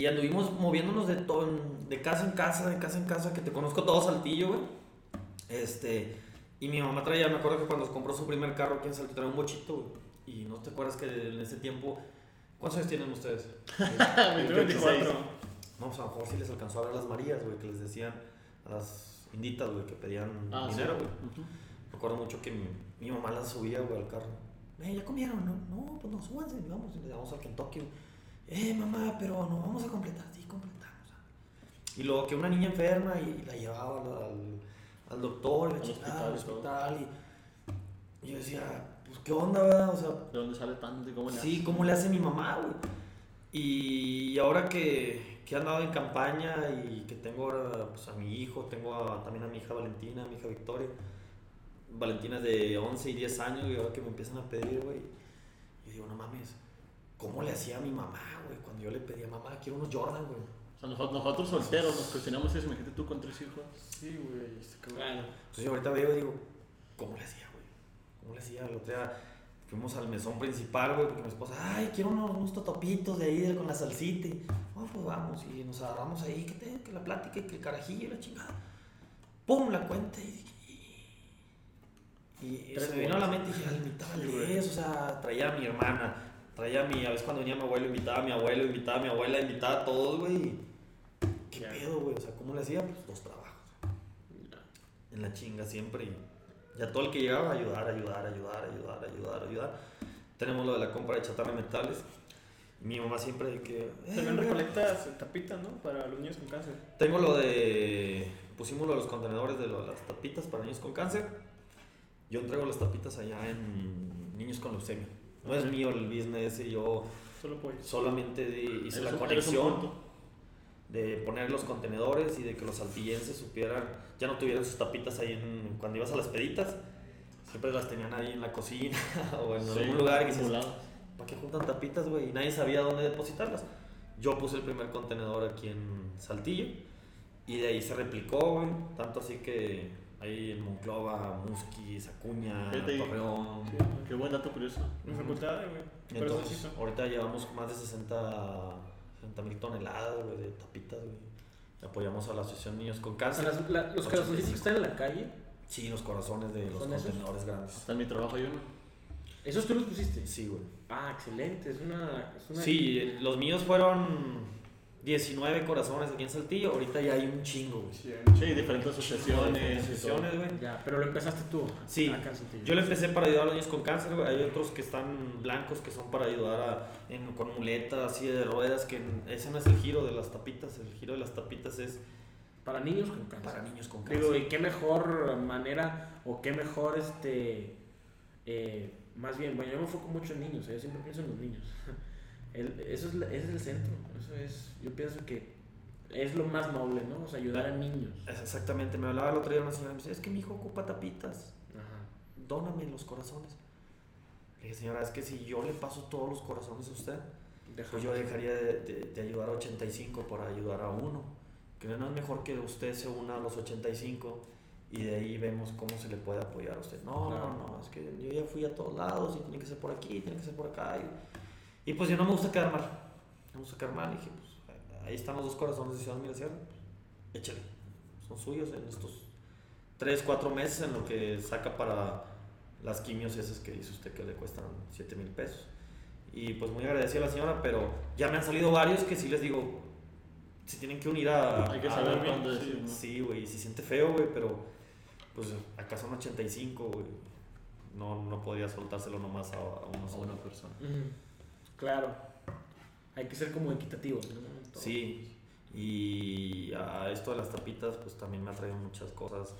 y anduvimos moviéndonos de, todo, de casa en casa, de casa en casa, que te conozco todo Saltillo, güey. Este, y mi mamá traía, me acuerdo que cuando compró su primer carro aquí en Saltillo, traía un bochito, güey. Y no te acuerdas que en ese tiempo, ¿cuántos años tienen ustedes? [LAUGHS] Yo 24. No, pues a lo mejor sí les alcanzó a ver las Marías, güey, que les decían a las inditas, güey, que pedían Ah, sí. dinero, güey. Ujú. Me acuerdo mucho que mi, mi mamá las subía, güey, al carro. Eh, ¿ya comieron? No, no pues no, súbanse, vamos, y le damos al Kentucky, güey. Eh, mamá, pero no vamos a completar, sí, completamos. Y luego que una niña enferma y la llevaba al, al, doctor, Al hospital y todo. hospital, y, y yo decía, pues, ¿qué onda, verdad? O sea, ¿De dónde sale tanto y cómo le Sí, hace? cómo le hace mi mamá, güey. Y ahora que, que he andado en campaña y que tengo ahora pues, a mi hijo, tengo a- también a mi hija Valentina, a mi hija Victoria. Valentina es de 11 y 10 años y ahora que me empiezan a pedir, güey. Yo digo, no mames, ¿cómo le hacía a mi mamá, güey? Cuando yo le pedía, mamá, quiero unos Jordan, güey. O sea, nosotros, nosotros solteros nos cuestionamos eso. Imagínate tú con tres hijos. Sí, güey. este. Claro. Entonces yo ahorita veo y digo, ¿cómo le hacía, güey? ¿Cómo le hacía? El otro día fuimos al mesón principal, güey, porque mi esposa, ay, quiero unos, unos totopitos de ahí de- con la salsita. Y, "Ah, pues vamos, y nos agarramos ahí, que, te, que la plática, y que el carajillo y la chingada. ¡Pum! La cuenta y... Y, y se me vino a la mente y dije, "Ay, invitaba Sí, a güey. o sea, traía a mi hermana, traía a mi, a veces cuando venía mi abuelo, invitaba a mi abuelo, invitaba a mi abuela, invitaba a todos, güey. ¿Qué Ya. pedo, güey? O sea, ¿cómo le hacía? Pues dos trabajos en la chinga siempre. Y ya todo el que llegaba, ayudar, ayudar, ayudar, ayudar, ayudar, ayudar. Tenemos lo de la compra de chatarra metales. Mi mamá siempre de que... eh, También recolectas tapitas, ¿no? Para los niños con cáncer. Tengo lo de... Pusimos lo de los contenedores de lo de las tapitas para niños con cáncer. Yo entrego las tapitas allá en niños con leucemia. No es mío el business y yo Solo. Solamente di- hice Eres la un- conexión de poner los contenedores y de que los saltillenses supieran, ya no tuvieran sus tapitas ahí en, cuando ibas a las peditas. Siempre las tenían ahí en la cocina [LAUGHS] o en Sí, algún lugar que. ¿para qué juntan tapitas, güey? Y nadie sabía dónde depositarlas. Yo puse el primer contenedor aquí en Saltillo y de ahí se replicó, güey. Tanto así que ahí en Monclova, Musquis, Acuña. Torreón. Sí. Qué buen dato curioso. Mi facultad, güey. Entonces, ahorita llevamos más de 60 mil toneladas, güey, de tapitas, güey. Apoyamos a la Asociación Niños con Cáncer. las- la- los corazoncitos que están en la calle, Sí, los corazones de los contenedores grandes. Hasta en mi trabajo hay uno. ¿esos tú los pusiste? Sí, güey. Ah, excelente. Es una. Es una Sí, los míos fueron 19 corazones aquí en Saltillo. Ahorita ya hay un chingo, güey. Sí, diferentes asociaciones. Asociaciones, güey. Ya, pero lo empezaste tú. Sí, acá en Saltillo. Yo le empecé para ayudar a los niños con cáncer, güey. Hay otros que están blancos que son para ayudar a, en- con muletas, así de ruedas, que ese no es el giro de las tapitas. El giro de las tapitas es Para niños con cáncer. para niños con cáncer. Digo, y qué mejor manera o qué mejor este. eh, más bien, bueno, yo me enfoco mucho en niños, ¿eh? yo siempre pienso en los niños. [LAUGHS] El- eso es, ese es el centro. Eso es, yo pienso que es lo más noble, ¿no? O sea, ayudar a niños. Es exactamente, me hablaba el otro día una señora y me decía, es que mi hijo ocupa tapitas, Ajá. dóname los corazones. Le dije, señora, es que si yo le paso todos los corazones a usted, pues yo dejaría de, de- de ayudar a 85 para ayudar a uno. Que no es mejor que usted se una a los 85 y de ahí vemos cómo se le puede apoyar a usted. No, Claro. no, no, es que yo ya fui a todos lados y tiene que ser por aquí, tiene que ser por acá. Y, y pues yo no me gusta quedar mal. No me gusta quedar mal. Y dije, pues ahí están los dos corazones de Ciudad Mirasierra. Échale. Son suyos en estos 3, 4 meses en lo que saca para las quimios esas que dice usted que le cuestan 7 mil pesos. Y pues muy agradecida a la señora, pero ya me han salido varios que sí les digo, se tienen que unir a... Hay que a- saber bien, cuándo sí. ¿no? Sí, güey, se siente feo, güey, pero pues acá son 85, güey. No, no podría soltárselo nomás a, a uno A una persona. Claro. Hay que ser como equitativos, ¿no? Todo. Sí, y a esto de las tapitas, pues también me ha traído muchas cosas,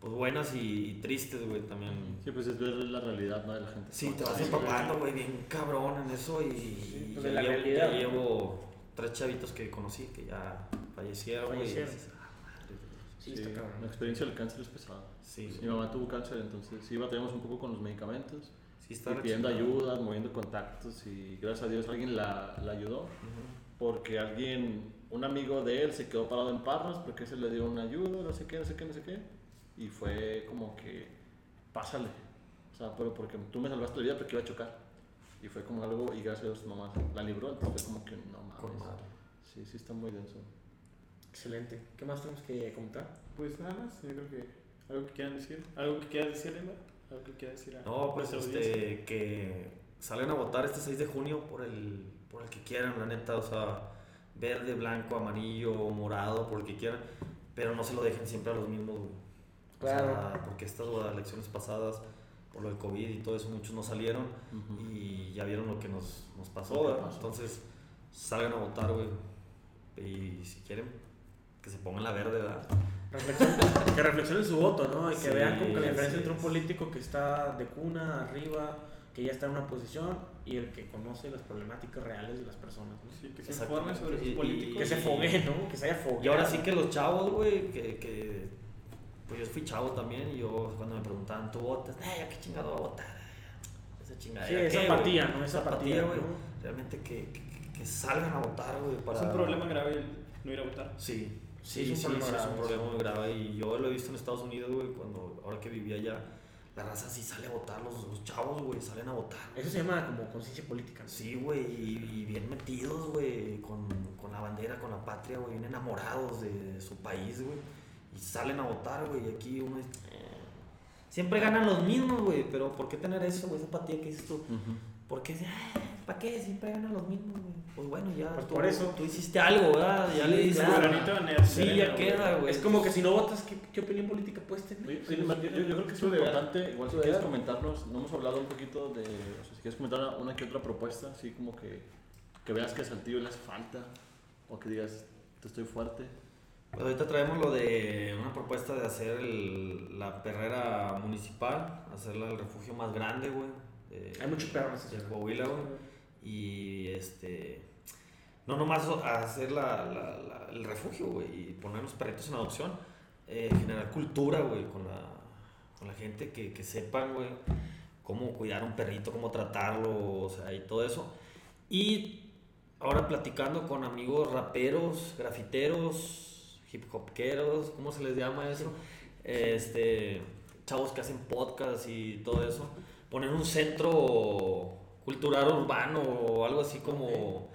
pues buenas y, y tristes, güey, también. Sí, pues es ver la realidad, ¿no? De la gente. Sí, te vas Sí, empapando, güey, bien cabrón en eso y pues, ya de la llevo, tres chavitos que conocí que ya fallecieron, y Fallecieron. "Ah, madre de Dios". Sí, Sí, está cabrón. la experiencia del cáncer es pesada. Sí, Mi mamá tuvo cáncer, entonces sí batallamos un poco con los medicamentos. Sí está y pidiendo chingada. ayuda, moviendo contactos y gracias a Dios alguien la, la ayudó Ujú. porque alguien, un amigo de él se quedó parado en Parras porque se le dio una ayuda, no sé qué, no sé qué, no sé qué y fue como que pásale, o sea, pero porque tú me salvaste la vida porque iba a chocar y fue como algo y gracias a Dios mamá la libró, entonces fue como que no Con mames, madre. sí, sí está muy denso. Excelente. ¿Qué más tenemos que comentar? Pues nada más, yo creo que. ¿Algo que quieran decir? ¿Algo que quieran decir, Emma? ¿Algo que decir? No, pues este, que salgan a votar este 6 de junio por el, por el que quieran, la neta, o sea, verde, blanco, amarillo, morado, por el que quieran, pero no se lo dejen siempre a los mismos, güey. O Claro. sea, porque estas güey, elecciones pasadas, por lo del COVID y todo eso, muchos no salieron Ujú. y ya vieron lo que nos, nos pasó, ¿verdad? pasó. Entonces, salgan a votar, güey. Y si quieren, que se pongan la verde, ¿verdad? Reflexión- que reflexionen su voto, ¿no? Y que Sí, vean como que la diferencia sí, entre un político que está de cuna, arriba, que ya está en una posición, y el que conoce las problemáticas reales de las personas, ¿no? Sí, que se informe sobre Y- sus y- políticos. Que se fogue, ¿no? Que se haya fogueado. Y ahora sí que los chavos, güey, que, que. Pues yo fui chavo también y yo cuando me preguntaban, ¿tú votas? Ay, ¿a qué chingado voy a votar? Esa chingada. Sí, esa apatía, ¿no? Esa apatía, güey. ¿no? Realmente que, que, que salgan a votar, güey. Para... Es un problema grave el no ir a votar. Sí, Sí, sí, es sí, un sí, problema es un problema muy grave. Y yo lo he visto en Estados Unidos, güey, cuando ahora que vivía allá, la raza sí sale a votar, los, los chavos, güey, salen a votar. Eso se llama como conciencia política. ¿no? Sí, güey, y, y bien metidos, güey, con, con la bandera, con la patria, güey, bien enamorados de su país, güey. Y salen a votar, güey, y aquí uno es- eh, Siempre ganan los mismos, güey, pero ¿por qué tener eso, güey, esa empatía que dices tú? Ujú. ¿Por qué? ¿Para qué? Siempre ganan los mismos, güey. Pues bueno, ya. Pues tú, por eso. Tú hiciste algo, ¿verdad? Ya Sí, le dices. Sí, ya queda, güey. Es como que si no votas, ¿qué, qué opinión política puedes tener? Oye, sí, yo, yo- yo creo que es Su deber. importante, igual si quieres comentarnos, no hemos hablado un poquito de, o sea, si quieres comentar una, que otra propuesta, así como que, que veas que a Saltillo le hace falta, o que digas, te estoy fuerte. Pues ahorita traemos lo de una propuesta de hacer el- la perrera municipal, hacerla el refugio más grande, güey. Hay mucho perro en esa de. Coahuila, güey. Y este no nomás hacer la, la- la- el refugio, güey, y poner los perritos en adopción, eh, generar cultura, güey, con la, con la gente que, que sepan, güey, cómo cuidar a un perrito, cómo tratarlo, o sea, y todo eso. Y ahora platicando con amigos raperos, grafiteros, hip hopqueros, ¿cómo se les llama eso? Este, chavos que hacen podcast y todo eso. Poner un centro cultural urbano o algo así como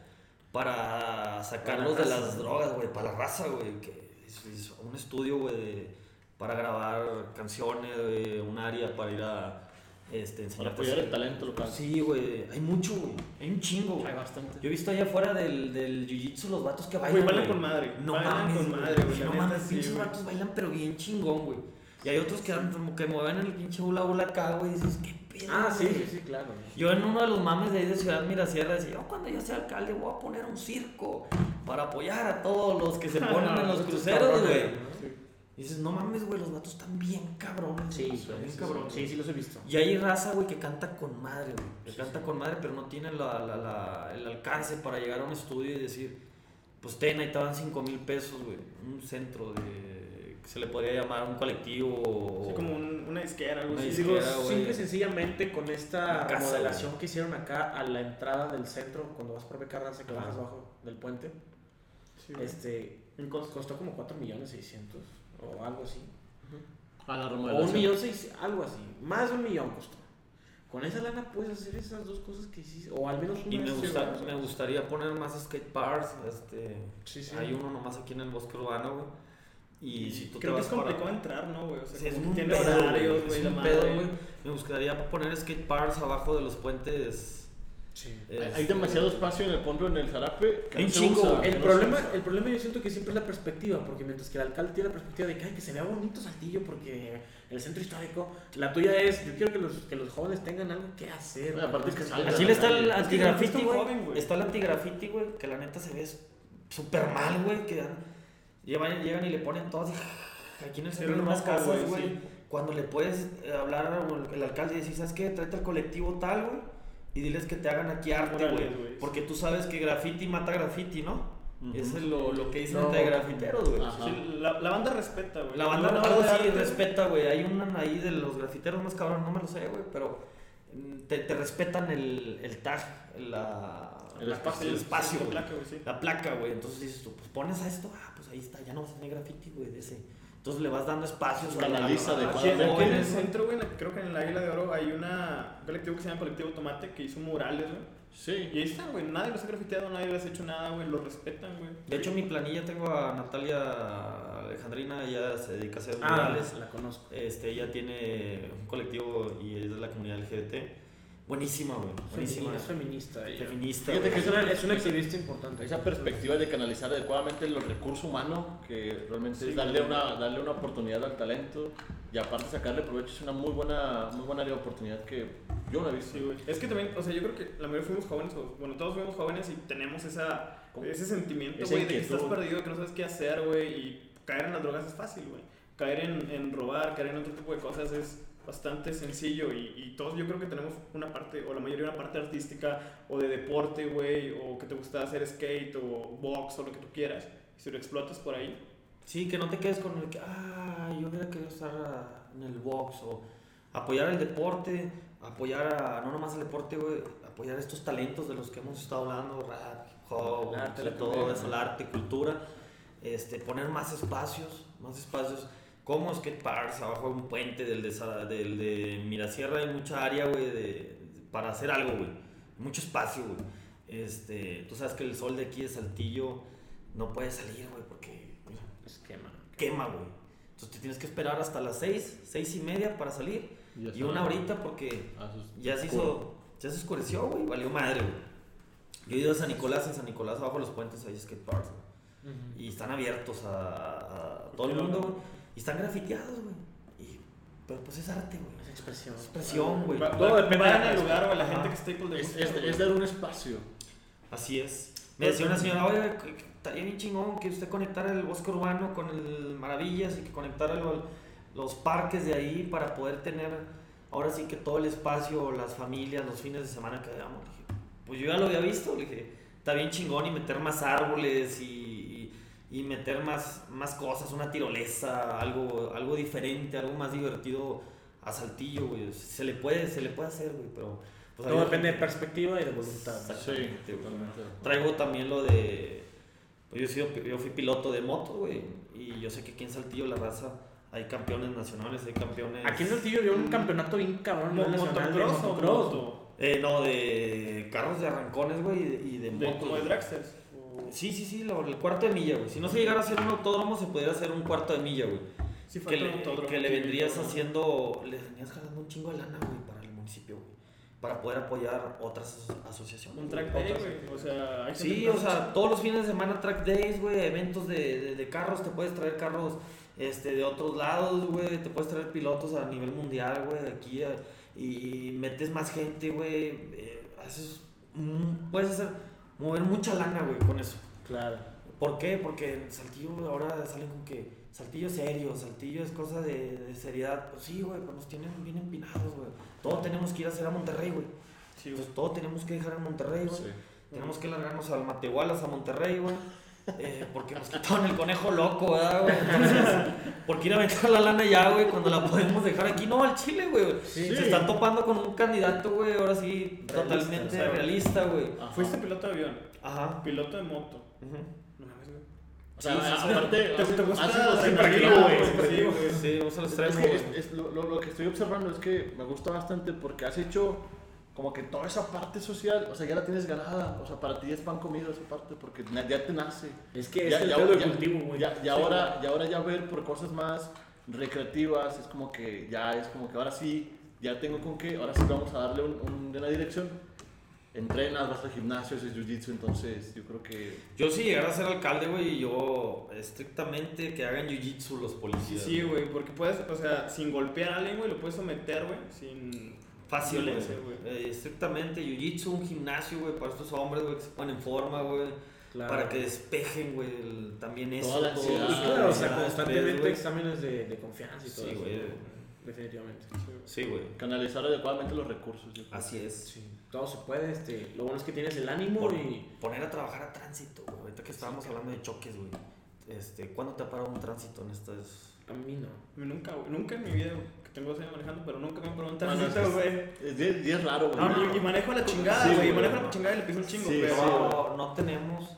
para sacarlos de las drogas, güey, para la raza, güey. Que es, es un estudio, güey, para grabar canciones, un área para ir a este, Para enseñar apoyar el talento local. Sí, güey, hay mucho, güey. Hay un chingo, güey. Hay bastante. Yo he visto allá afuera del, del jiu-jitsu los vatos que bailan. Güey, bailan con madre. No bailan mames, con madre, güey. No mames, pinches vatos bailan, pero bien chingón, güey. Y hay otros que, dan como que mueven el pinche hula hula acá, güey. Y dices, qué pedo. Ah, sí, güey?" sí, sí, claro. Yo en uno de los mames de ahí de Ciudad Mirasierra decía, yo cuando yo sea alcalde voy a poner un circo para apoyar a todos los que se [LAUGHS] ponen en los cruceros, güey. Y dices, no mames, güey, los vatos están bien cabrones. Sí, sí, bien sí, cabrones. sí, sí, los he visto. Y hay raza, güey, que canta con madre, güey. Que canta con madre, pero no tiene la, la- la- el alcance para llegar a un estudio y decir, pues ten, ahí te dan 5 mil pesos, güey. Un centro de. Se le podría llamar un colectivo. o- Sí, como un- una disquera, algo Una así. disquera. Digo. Simple y sencillamente con esta casa, remodelación que hicieron acá a la entrada del centro, cuando vas por Becarranza, que bajas abajo del puente, sí, este, costó como 4 millones 600 o algo así. A la O un remodelación. millón seis, algo así. Más de un millón costó. Con esa lana puedes hacer esas dos cosas que hiciste, o al menos una Y me, gusta- me gustaría poner más skate parks. Este, Sí, sí. Hay uno nomás aquí en el bosque urbano, güey. Y si tú Creo te que es vas para- complicado entrar, ¿no, güey? O sea, Sí, es un tiene pedo, horarios, güey, la un madre. pedo, güey. Me gustaría poner skate parks abajo de los puentes. Sí. Hay- Hay demasiado espacio en el fondo en el Zarape. que no chingo, usa, El no problema, el problema yo siento que siempre es la perspectiva, porque mientras que el alcalde tiene la perspectiva de que, ay, que se vea bonito Saltillo porque el centro histórico, la tuya es, yo quiero que los, que los jóvenes tengan algo que hacer. Bueno, aparte güey. que salgan. A Chile está el está güey. Está el antigraffiti, güey, que la neta se ve súper mal, güey. Que dan- llevan, llegan y le ponen todos [LAUGHS] y- aquí en el centro de rojo, casas, güey, sí. Cuando le puedes eh, hablar al alcalde y decir, ¿sabes qué? Tráete al colectivo tal, güey. Y diles que te hagan aquí arte, güey. Porque tú sabes que graffiti mata graffiti, ¿no? Ujú. Eso es lo, lo que dicen No. de grafiteros, güey. Sí, la, la banda respeta, güey. La banda de sí arte, respeta, güey. Hay una ahí de los grafiteros más cabrón, no me lo sé, güey, pero mm, te, te respetan el, el tag, la, El la- espacio, el espacio, la güey. placa, güey, sí. La placa, güey. Entonces dices tú, pues pones a esto, ah, ahí está, ya no vas a tener graffiti, güey, de ese. Entonces le vas dando espacios a la- Canaliza a la- adecuadamente. Aquí, a los aquí en el centro, güey, creo que en el Águila de Oro hay una, un colectivo que se llama Colectivo Tomate que hizo murales, güey. Sí. Y ahí están, güey. Nadie los ha grafiteado, nadie les ha hecho nada, güey. Los respetan, güey. De hecho, en mi planilla tengo a Natalia Alejandrina, ella se dedica a hacer Ah, murales. la conozco. Este, ella tiene un colectivo y es de la comunidad LGBT. Buenísima, güey. Buenísima. Es feminista. ella. Feminista. Fíjate que Es una, es una activista importante. Esa perspectiva de canalizar adecuadamente los recursos humanos, que realmente Sí, es darle güey. una, darle una oportunidad al talento y aparte sacarle provecho es una muy buena, muy buena área de oportunidad que yo no he visto. Sí, güey. Es que también, o sea, yo creo que la mayoría fuimos jóvenes, o, bueno, todos fuimos jóvenes y tenemos esa, ese sentimiento, Esa güey, de que estás perdido, que no sabes qué hacer, güey, y caer en las drogas es fácil, güey. Caer en, en robar, caer en otro tipo de cosas es bastante sencillo y, y todos yo creo que tenemos una parte, o la mayoría una parte artística, o de deporte, güey, o que te gusta hacer skate, o box, o lo que tú quieras. Y si lo explotas por ahí, Sí, que no te quedes con el que, ah, yo hubiera querido estar en el box o apoyar el deporte, apoyar a, no nomás el deporte, güey, apoyar estos talentos de los que hemos estado hablando, rap, hip hop, arte, todo eso, el arte, cultura, este, poner más espacios, más espacios, como skate parks, abajo de un puente del de, del de Mirasierra hay mucha área, güey, de, para hacer algo, güey, mucho espacio, güey. Este, tú sabes que el sol de aquí de Saltillo no puede salir, güey, porque mira, Esquema. quema, güey. Entonces te tienes que esperar hasta las 6, 6 y media para salir. Y una horita porque Ah, ya se hizo, ya se oscureció, güey. Valió madre, güey. Yo he ido a San Nicolás, en San Nicolás abajo de los puentes hay skate parks, güey. Y están abiertos a, a todo el mundo, güey. Y están grafiteados, güey. Y- Pero pues es arte, güey. Es expresión. Es expresión, güey. Todo depende vayan de la al lugar o a la gente que esté por de Es, es, es dar un espacio. Así es. Me decía una señora, oye, estaría bien chingón que usted conectara el bosque urbano con el Maravillas y que conectara lo- los parques de ahí para poder tener ahora sí que todo el espacio, las familias, los fines de semana que hagamos. Dije, pues yo ya lo había visto, le dije, está bien chingón y meter más árboles y, y, meter más, más cosas, una tirolesa, algo, algo diferente, algo más divertido a Saltillo, güey. Se le puede, se le puede hacer, güey, pero... pues, Todo depende de perspectiva y de voluntad. Exactamente, güey. totalmente. Traigo también lo de. pues yo, he sido- yo fui piloto de moto, güey. Y yo sé que aquí en Saltillo, la raza, hay campeones nacionales, hay campeones. Aquí en Saltillo había un campeonato bien cabrón. ¿no? ¿Motocross o moto? Eh, no, de carros de arrancones, güey, y de, y de De, motos. como de dragsters. Sí, sí, sí, lo- el cuarto de milla, güey. Si no se llegara a hacer un autódromo, se pudiera hacer un cuarto de milla, güey. Sí, Que le, que le vendrías haciendo. Le venías jalando un chingo de lana, güey, para el municipio, güey. Para poder apoyar otras aso- asociaciones. Un güey, track day, otras- güey. O sea, hay Sí, o sea, todos los fines de semana track days, güey, eventos de, de, de carros, te puedes traer carros este, de otros lados, güey, te puedes traer pilotos a nivel mundial, güey, aquí, a- y, y metes más gente, güey, eh, haces, puedes hacer, mover mucha lana, güey, con eso. Claro. ¿Por qué? Porque en Saltillo ahora salen con que Saltillo es serio, Saltillo es cosa de, de seriedad. Pues sí, güey, pues nos tienen bien empinados, güey. Todo tenemos que ir a hacer a Monterrey, güey. Sí. Entonces todo tenemos que dejar en Monterrey, güey. Sí. Tenemos que largarnos al Matehualas, a Monterrey, güey. Eh, porque nos quitaron el conejo loco, ¿verdad, güey? Entonces, porque ir a meter la lana ya, güey, cuando la podemos dejar aquí. No, al Chile, güey. Sí. Se están topando con un candidato, güey, ahora sí, totalmente o sea, güey. realista, güey. Ajá. Fuiste piloto de avión, Ajá. piloto de moto. Ujú. No mames, güey. O sea, Sí, aparte, ¿Te, te gusta los güey. Sí, vamos al Es extremo, que güey. es- lo- lo que estoy observando es que me gusta bastante porque has hecho como que toda esa parte social, o sea, ya la tienes ganada, o sea, para ti es pan comido esa parte porque ya te nace. Es que Ya- es el ya- de ya- cultivo, güey. Ya, y Sí, ahora, y ahora ya ver por cosas más recreativas es como que ya es como que ahora sí, ya tengo con qué, ahora sí vamos a darle un, un- una dirección. Entrenas, vas al gimnasio, haces jiu-jitsu, entonces yo creo que... Yo si llegara a ser alcalde, güey, yo estrictamente que hagan jiu-jitsu los policías. Sí, güey, porque puedes, o sea, sin golpear a alguien, güey, lo puedes someter, güey, sin... Fácil, Sí, güey. sí, güey. Eh, estrictamente jiu-jitsu, un gimnasio, güey, para estos hombres, güey, que se ponen en forma, güey. Claro. Para que despejen, güey, el- también eso. Toda la todo, ansiedad. Y eso, claro, o sea, constantemente güey. exámenes de, de confianza y todo Sí, eso. güey. Definitivamente. Sí, güey. Canalizar adecuadamente los recursos. yo creo. Así es. Sí. Todo se puede, este, lo bueno es que tienes el ánimo Por- y... Poner a trabajar a tránsito, güey. Ahorita que estábamos hablando de choques, güey. Este, ¿Cuándo te ha parado un tránsito en estas...? A mí no. Nunca, güey, nunca en mi vida, güey, que tengo dos años manejando, pero nunca me han preguntado No, no, nada, es- güey. Es, raro, güey. No, y, y manejo la chingada, Sí, güey, y manejo la chingada y le piso un chingo, Sí, pero... sí, no, no tenemos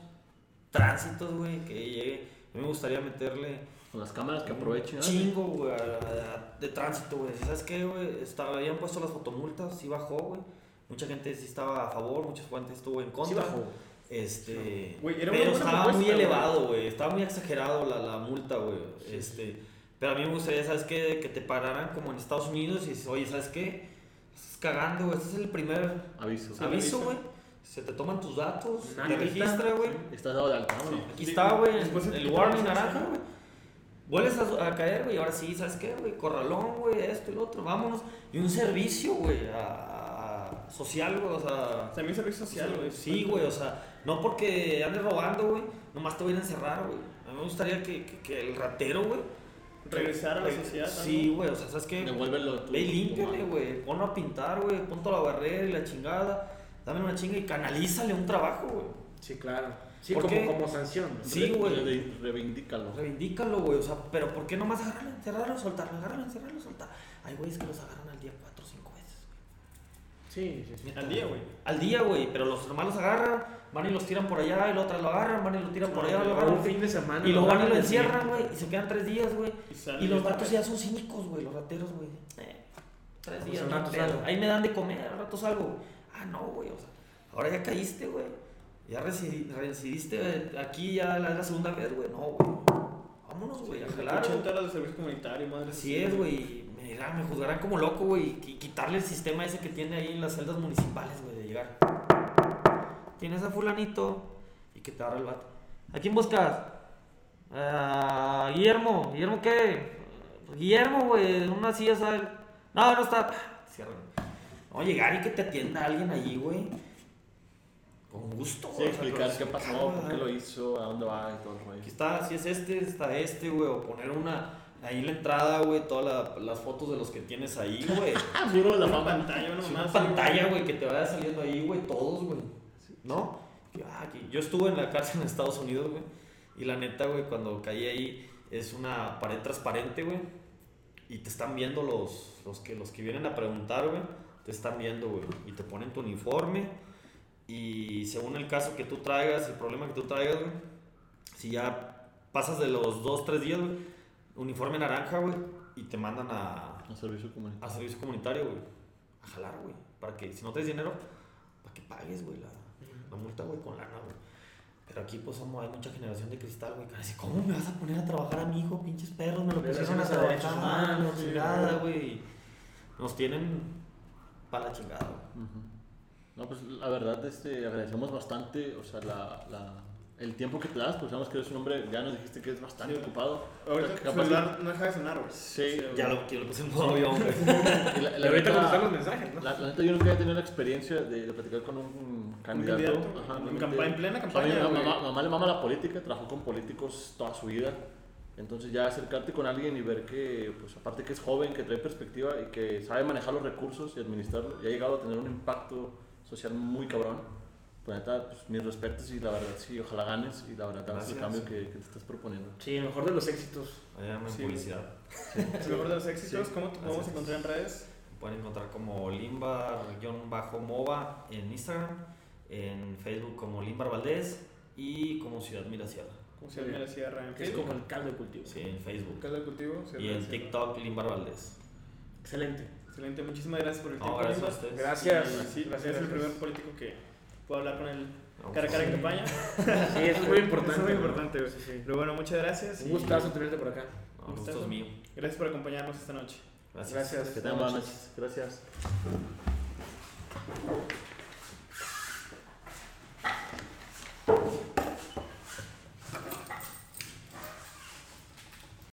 tránsitos, güey, que llegue. A mí me gustaría meterle Con las cámaras que aprovechen. ¿no? chingo, güey, de tránsito, güey. ¿Sabes qué, güey? Habían puesto las fotomultas, sí bajó, güey. Mucha gente sí estaba a favor, mucha gente estuvo en contra. Sí bajó. Este, Güey, era pero estaba propuesta, muy elevado, güey. Estaba muy exagerado la, la multa, güey. Este, pero a mí me gustaría, ¿sabes qué? Que te pararan como en Estados Unidos y dices, oye, ¿sabes qué? Estás cagando, güey. Este es el primer Aviso. Sí. aviso, aviso. güey. Se te toman tus datos, Una te registra, güey. Estás dado de alta, ¿no? Aquí Sí, está, güey, después el, el warning naranja, güey. Vuelves a, a caer, güey, ahora sí, ¿sabes qué, güey? Corralón, güey, esto y lo otro, vámonos. Y un servicio, güey, a, a- social, güey, o sea... También servicio social, güey. Sí, güey, o sea, no porque andes robando, güey, nomás te voy a encerrar, güey. A mí me gustaría que, que, que el ratero, güey... Regresar a la sociedad. Sí, güey, o sea, ¿sabes qué? Devuélvelo tú. Ve y límpiale, güey. Ponlo a pintar, güey. Ponte a la barrera y la chingada. Dame una chinga y canalízale un trabajo, güey. Sí, claro. Sí, ¿Por como, qué? como sanción. Sí, güey. Re- re- Reivindícalo. Reivindícalo, güey. O sea, pero ¿por qué nomás agarrarlo, encerrarlo, soltarlo, agarrarlo, encerrarlo, soltarlo? Hay güeyes que los agarran al día cuatro o cinco veces. Sí, sí, sí. güey. Al día, güey. Al día, güey. Pero los hermanos los agarran, van y los tiran por allá, y los otros lo agarran, van y lo tiran por allá, lo agarran. un fin de semana. Y lo van y lo encierran, güey. Y se quedan tres días, güey. Y los vez. ya son cínicos, güey, los rateros, güey. Eh, tres Pues días, rato salgo. Ahí me dan de comer, al rato salgo. güey. Ah, no, güey, o sea, ahora ya caíste, güey. Ya residi- residiste eh, aquí ya la, la segunda vez, güey. No, güey. Vámonos, güey, a jalar. güey. 80 horas de servicio comunitario, madre. Así es, güey. Me, dirán, me juzgarán como loco, güey. Y quitarle el sistema ese que tiene ahí en las celdas municipales, güey, de llegar. Tienes a fulanito y que te agarra el vato. ¿A quién buscas? Ah, Guillermo. ¿Guillermo qué? Guillermo, güey. Una silla, ¿sabes? No, no está. Cierran. No, llegar y que te atienda alguien allí, güey. Con gusto, Sí, explicar qué pasó, por qué lo hizo, a dónde va y todo el rollo. Aquí está, si es este, está este, güey. O poner una. ahí la entrada, güey, todas la- las fotos de los que tienes ahí, güey. [LAUGHS] Ah, seguro la pantalla, mamá una pantalla, güey, que te vaya saliendo ahí, güey, todos, güey. ¿No? Ah, Yo estuve en la cárcel en Estados Unidos, güey. Y la neta, güey, cuando caí ahí, es una pared transparente, güey. Y te están viendo los, los, que, los que vienen a preguntar, güey. Te están viendo, güey. Y te ponen tu uniforme. Y según el caso que tú traigas, el problema que tú traigas, güey. Si ya pasas de los dos, tres días, güey. Uniforme naranja, güey. Y te mandan a, A servicio comunitario. a servicio comunitario, güey. A jalar, güey. Para que, si no tienes dinero, para que pagues, güey, la, la multa, güey, con lana, güey. Pero aquí, pues, somos, hay mucha generación de cristal, güey. que dice, ¿cómo me vas a poner a trabajar a mi hijo, pinches perros? Me lo pusieron a trabajar, la sí, chingada, güey. Nos tienen para la chingada, güey. Ujú. No, pues la verdad, este, agradecemos bastante, o sea, la, la, el tiempo que te das, pues sabemos que eres un hombre, ya nos dijiste que es bastante Sí. ocupado. Ahorita Capaz tu celular no deja de sonar, güey. Sí, Ya lo, que lo puse en modo avión, güey. [LAUGHS] Y la, ahorita neta- contestar los mensajes, ¿no? La, la neta, yo nunca he tenido la experiencia de, de platicar con un candidato. candidato, Ajá, en no, campa- en plena campaña, mi mamá, mamá- mamá le mama la política, trabajó con políticos toda su vida. Entonces ya acercarte con alguien y ver que, pues aparte que es joven, que trae perspectiva y que sabe manejar los recursos y administrarlo, y ha llegado a tener un impacto social muy cabrón. Pues neta, pues mis respetos y la verdad sí, ojalá ganes y la verdad hagas el Gracias. cambio que, que te estás proponiendo. Sí, el mejor de los éxitos. Allá en Sí. publicidad. El mejor de los éxitos, Sí. ¿cómo te podemos Gracias. encontrar en redes? Pueden encontrar como limbar-mova en Instagram, en Facebook como Limbar Valdés y como Ciudad Mirasierra. Como se llama la sierra en Que es Facebook. como el caldo de cultivo. Sí, en Facebook. Caldo de cultivo. Ciudad Y en. TikTok Limbar Valdés. Excelente. Excelente, muchísimas gracias por el No, tiempo. gracias a Limba. ustedes. Gracias. Sí, Gracias, es el gracias. primer político que puedo hablar con él ah, cara a cara en campaña. Sí, eso es muy importante. Es muy importante, güey. Pero bueno, muchas gracias. Un gustazo tenerte por acá. Ah, Un gustazo mío. Gracias por acompañarnos esta noche. Gracias. Gracias. Que tengan buenas noches. Gracias.